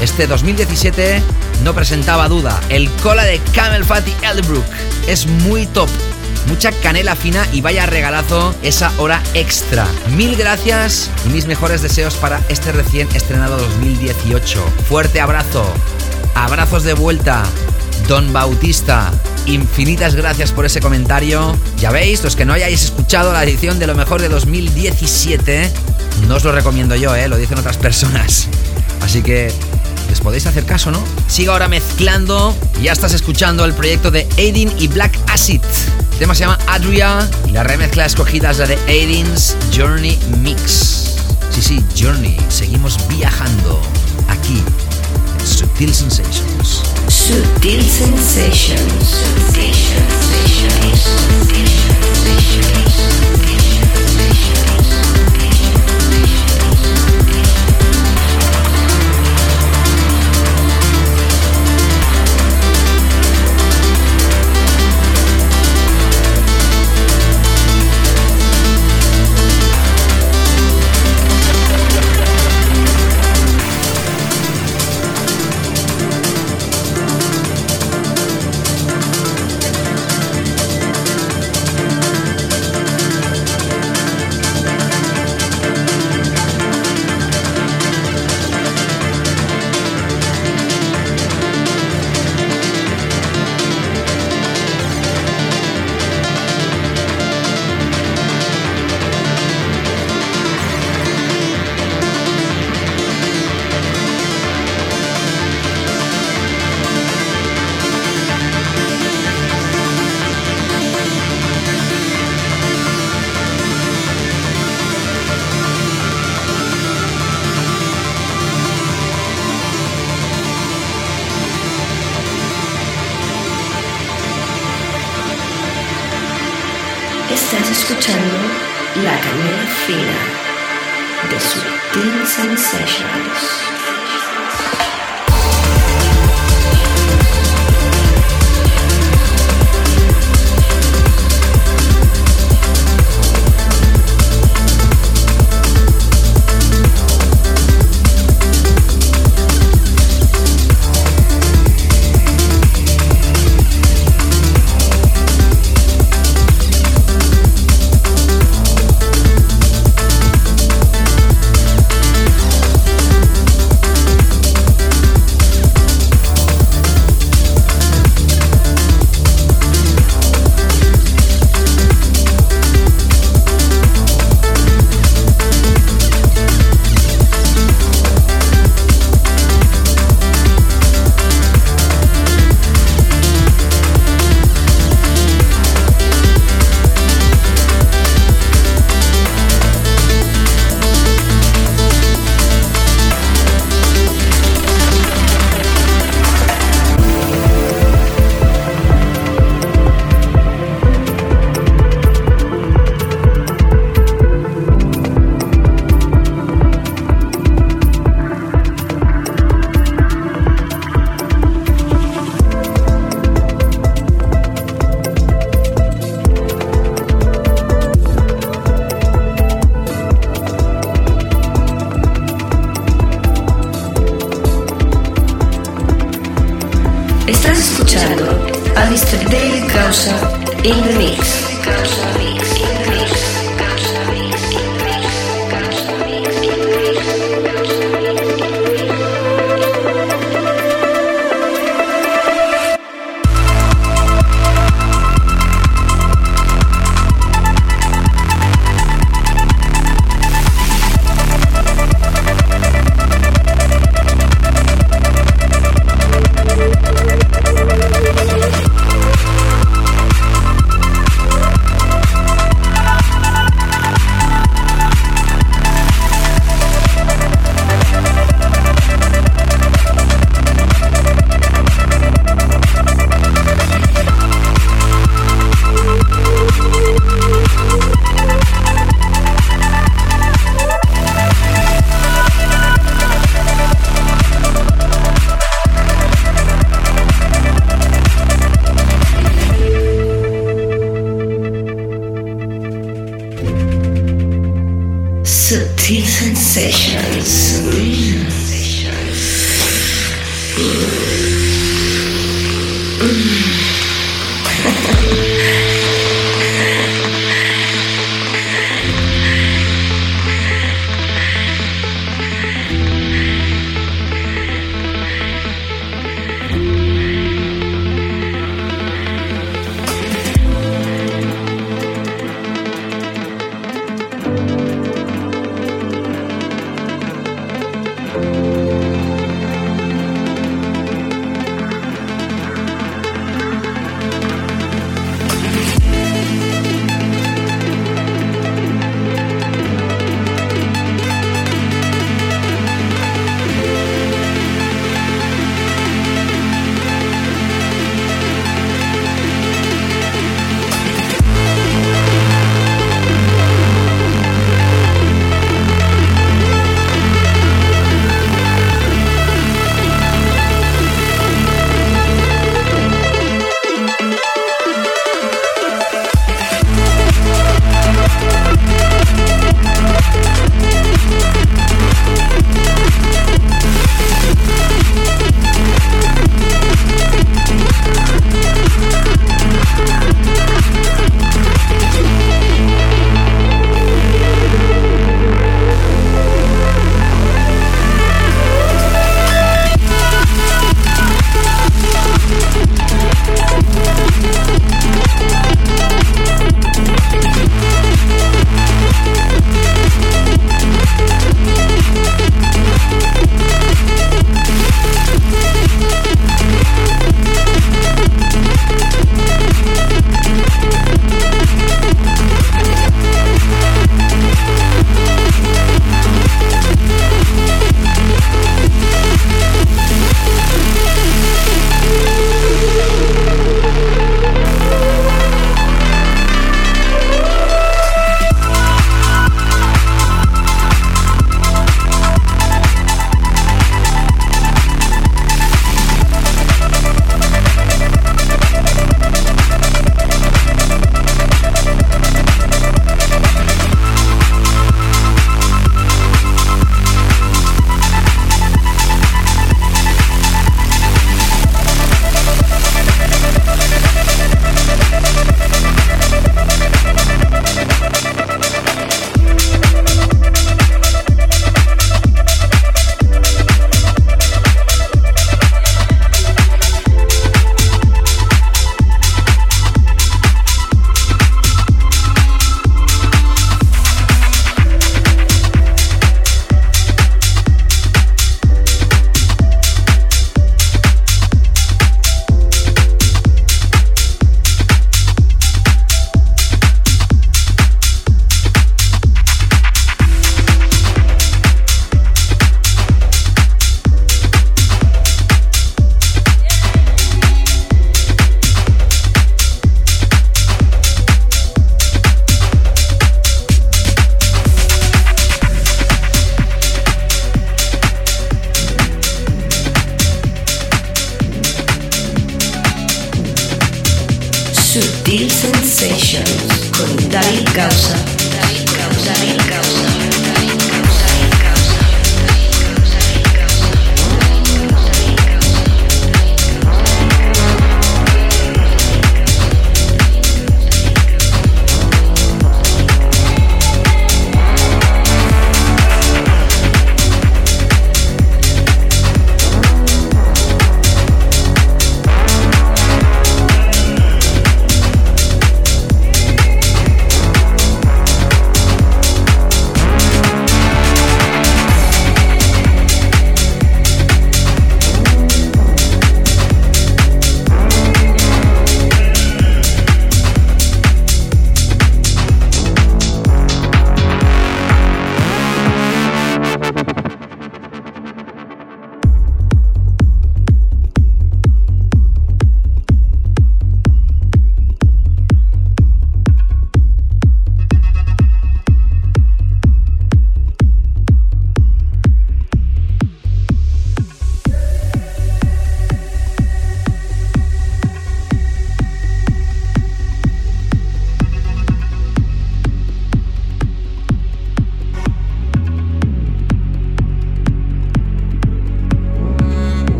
E: este 2017 no presentaba duda. El cola de Camel Fat y Elderbrook es muy top. Mucha canela fina y vaya regalazo esa hora extra. Mil gracias y mis mejores deseos para este recién estrenado 2018. Fuerte abrazo. Abrazos de vuelta. Don Bautista, infinitas gracias por ese comentario. Ya veis, los que no hayáis escuchado la edición de lo mejor de 2017, no os lo recomiendo yo, ¿eh? lo dicen otras personas. Así que les podéis hacer caso, ¿no? Sigo ahora mezclando ya estás escuchando el proyecto de Aidin y Black Acid. El tema se llama Adria y la remezcla escogida es la de Aidin's Journey Mix. Sí, sí, Journey. Seguimos viajando aquí en Sutil Sensations.
A: Sutil Sensations. Estás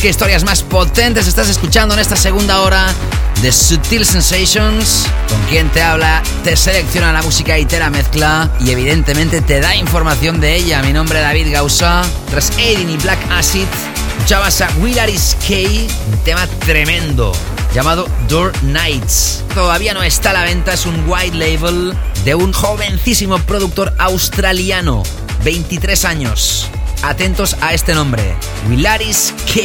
E: qué historias más potentes estás escuchando en esta segunda hora de Sutil Sensations. Con quien te habla, te selecciona la música y te la mezcla y evidentemente te da información de ella. Mi nombre es David Gausa. Tras Aiden y Black Acid, escuchabas a Willaris K, un tema tremendo llamado Door Nights. Todavía no está a la venta, es un white label de un jovencísimo productor australiano, 23 años. Atentos a este nombre, Willaris K.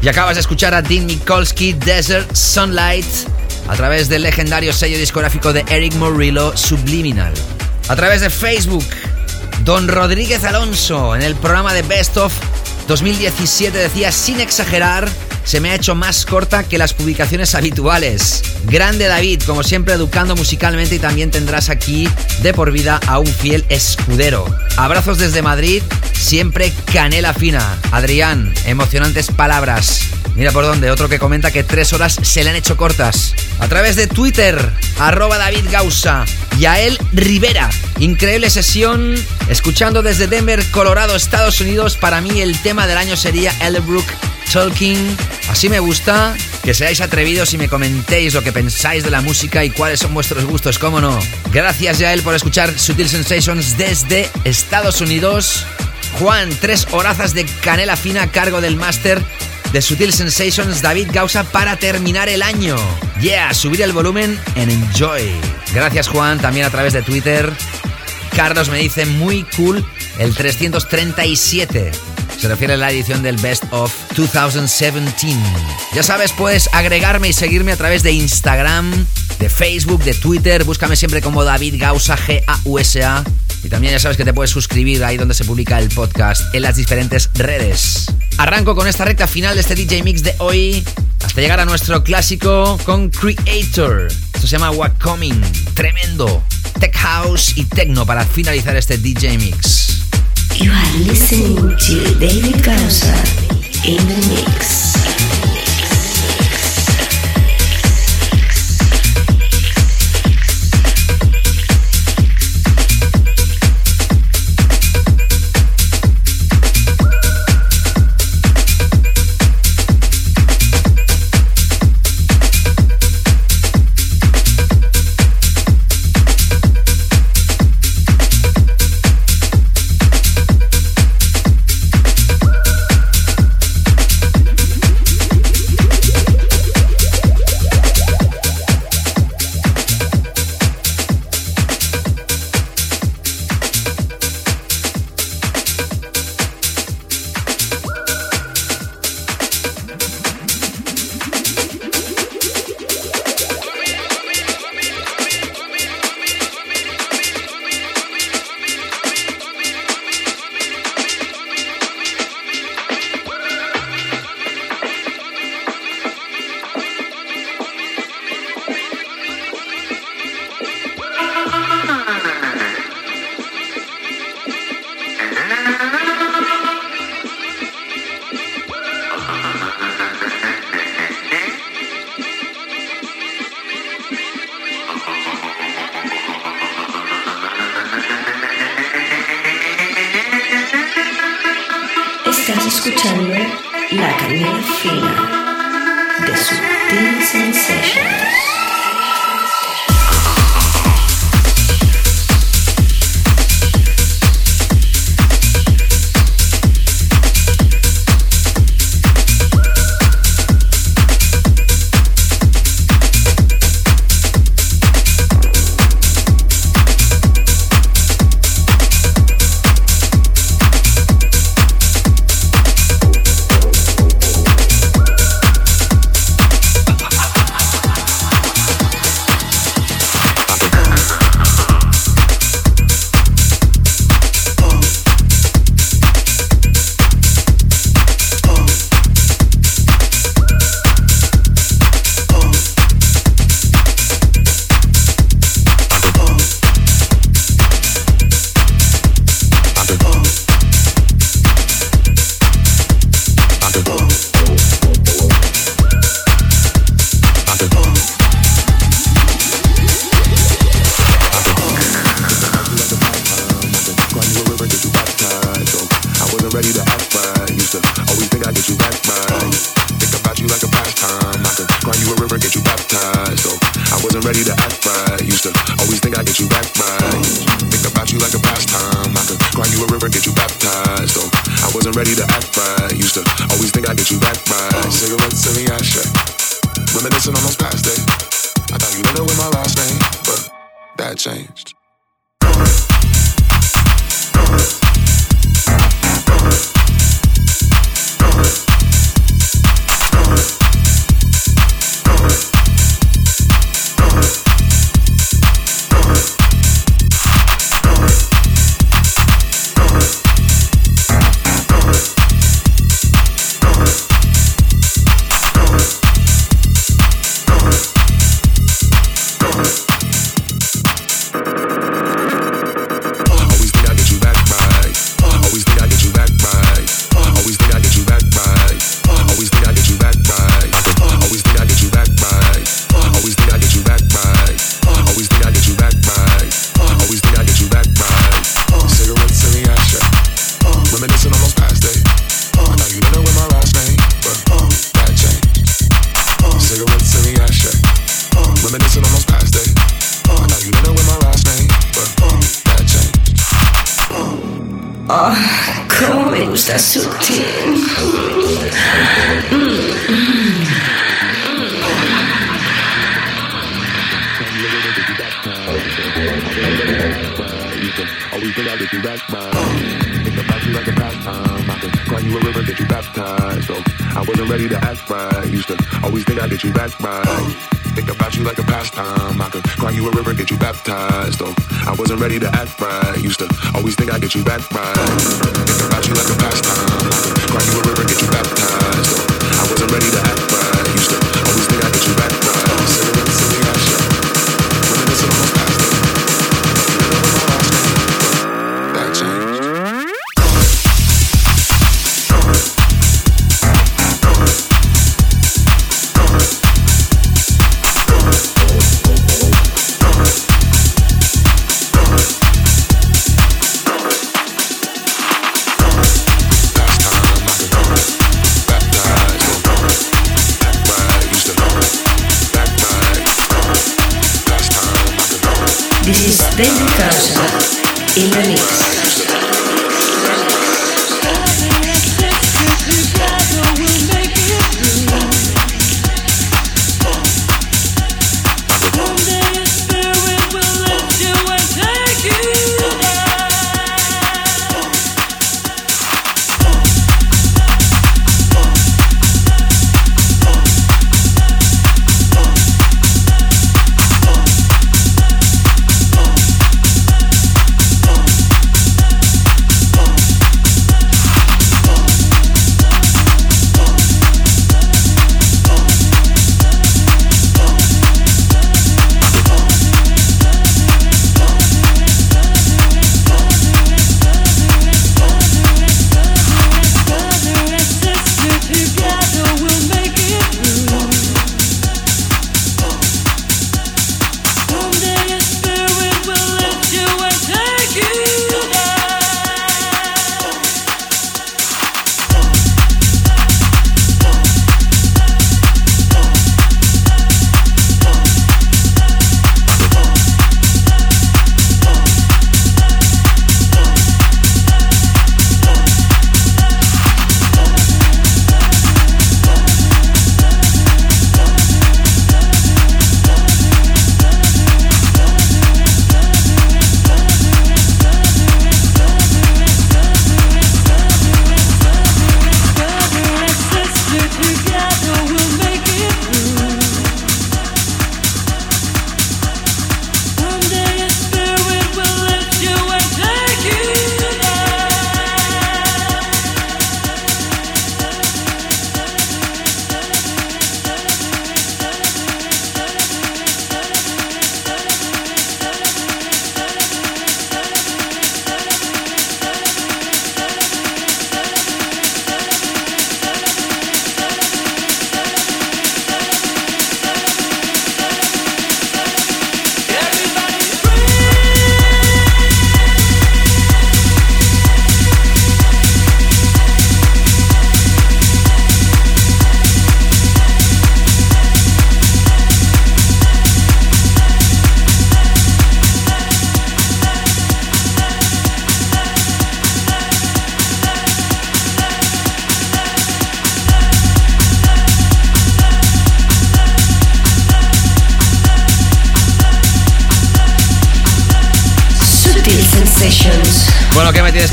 E: Y acabas de escuchar a Dean Mikolsky, Desert Sunlight, a través del legendario sello discográfico de Eric Morillo, Subliminal. A través de Facebook, Don Rodríguez Alonso, en el programa de Best of 2017 decía, sin exagerar, se me ha hecho más corta que las publicaciones habituales. Grande David, como siempre educando musicalmente y también tendrás aquí de por vida a un fiel escudero. Abrazos desde Madrid, siempre canela fina. Adrián, emocionantes palabras. Mira por dónde, otro que comenta que tres horas se le han hecho cortas. A través de Twitter, arroba David Gausa. Yael Rivera, increíble sesión. Escuchando desde Denver, Colorado, Estados Unidos. Para mí el tema del año sería Elbrook Talking. Así me gusta que seáis atrevidos y me comentéis lo que pensáis de la música y cuáles son vuestros gustos, cómo no. Gracias Yael por escuchar Sutil Sensations desde Estados Unidos. Juan, tres horazas de canela fina a cargo del máster de Sutil Sensations David Gausa para terminar el año. Yeah, subir el volumen en enjoy. Gracias Juan, también a través de Twitter. Carlos me dice muy cool el 337. Se refiere a la edición del Best of 2017. Ya sabes, puedes agregarme y seguirme a través de Instagram, de Facebook, de Twitter. Búscame siempre como David Gausa, G-A-U-S-A. Y también ya sabes que te puedes suscribir ahí donde se publica el podcast en las diferentes redes. Arranco con esta recta final de este DJ Mix de hoy hasta llegar a nuestro clásico con Creator. Esto se llama What Coming. Tremendo. Tech House y Techno para finalizar este DJ Mix.
A: You are listening to David Gausa in the mix.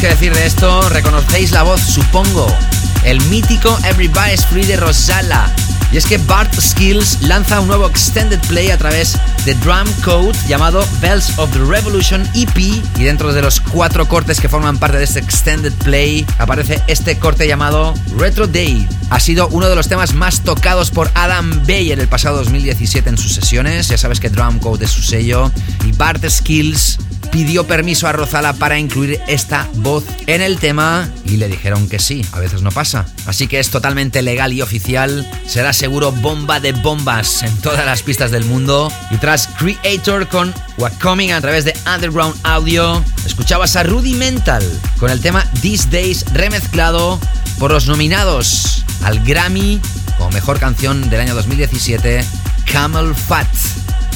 E: Que decir de esto? ¿Reconocéis la voz, supongo? El mítico Everybody's Free de Rosala. Y es que Bart Skills lanza un nuevo extended play a través de Drum Code llamado Bells of the Revolution EP. Y dentro de los cuatro cortes que forman parte de este extended play aparece este corte llamado Retro Day. Ha sido uno de los temas más tocados por Adam Bayer el pasado 2017 en sus sesiones. Ya sabes que Drum Code es su sello. Y Bart Skills pidió permiso a Rozala para incluir esta voz en el tema y le dijeron que sí, a veces no pasa. Así que es totalmente legal y oficial, será seguro bomba de bombas en todas las pistas del mundo. Y tras Creator con What Coming a través de Underground Audio, escuchabas a Rudimental con el tema These Days remezclado por los nominados al Grammy como mejor canción del año 2017, Camel Fat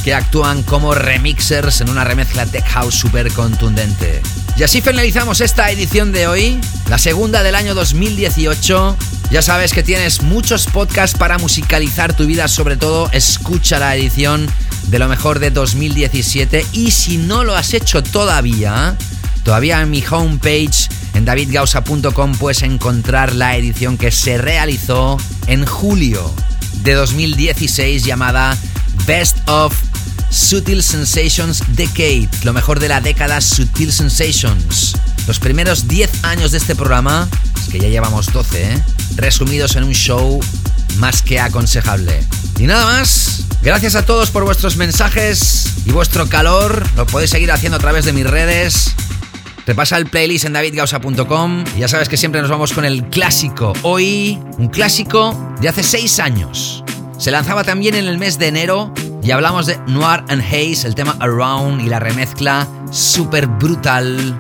E: que actúan como remixers en una remezcla tech house súper contundente. Y así finalizamos esta edición de hoy, la segunda del año 2018. Ya sabes que tienes muchos podcasts para musicalizar tu vida, sobre todo escucha la edición de lo mejor de 2017 y si no lo has hecho todavía, todavía en mi homepage en davidgausa.com puedes encontrar la edición que se realizó en julio de 2016 llamada Best of Sutil Sensations Decade, lo mejor de la década Sutil Sensations. Los primeros 10 años de este programa, es que ya llevamos 12, ¿eh? resumidos en un show más que aconsejable. Y nada más, gracias a todos por vuestros mensajes y vuestro calor, lo podéis seguir haciendo a través de mis redes. Repasa el playlist en davidgausa.com y ya sabes que siempre nos vamos con el clásico. Hoy, un clásico de hace 6 años. Se lanzaba también en el mes de enero y hablamos de Noir and Haze, el tema Around y la remezcla super brutal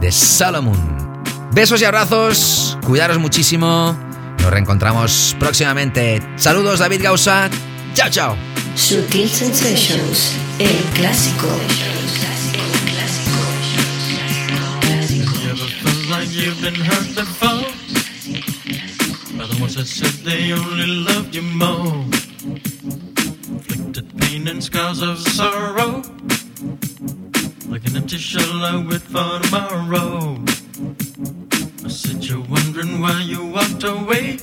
E: de Solomon. Besos y abrazos, cuidaros muchísimo. Nos reencontramos próximamente. Saludos, David Gausa. Chao, chao.
A: Sutil Sensations, el clásico.
K: like you've been hurt before by the ones that said they only loved you more. Pain and scars of sorrow, like an empty shell I wait for tomorrow. I said you're wondering why you walked away.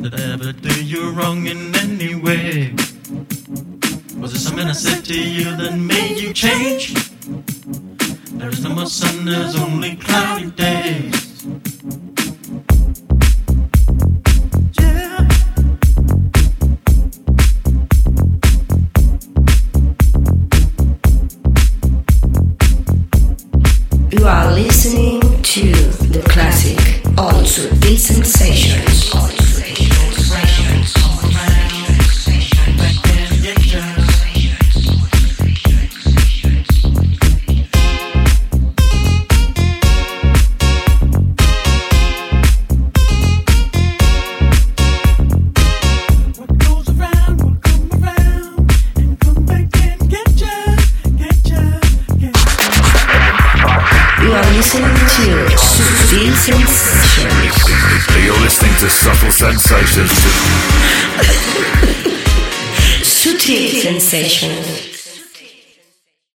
K: Did I ever do you wrong in any way? Was it something I said to you that made you change? There's no more sun, there's only cloudy days. Yeah.
A: You are listening to the classic on Sutil Sensations. Sutil Sensations.
B: Subtle Sensations.
A: Sutil Sensations.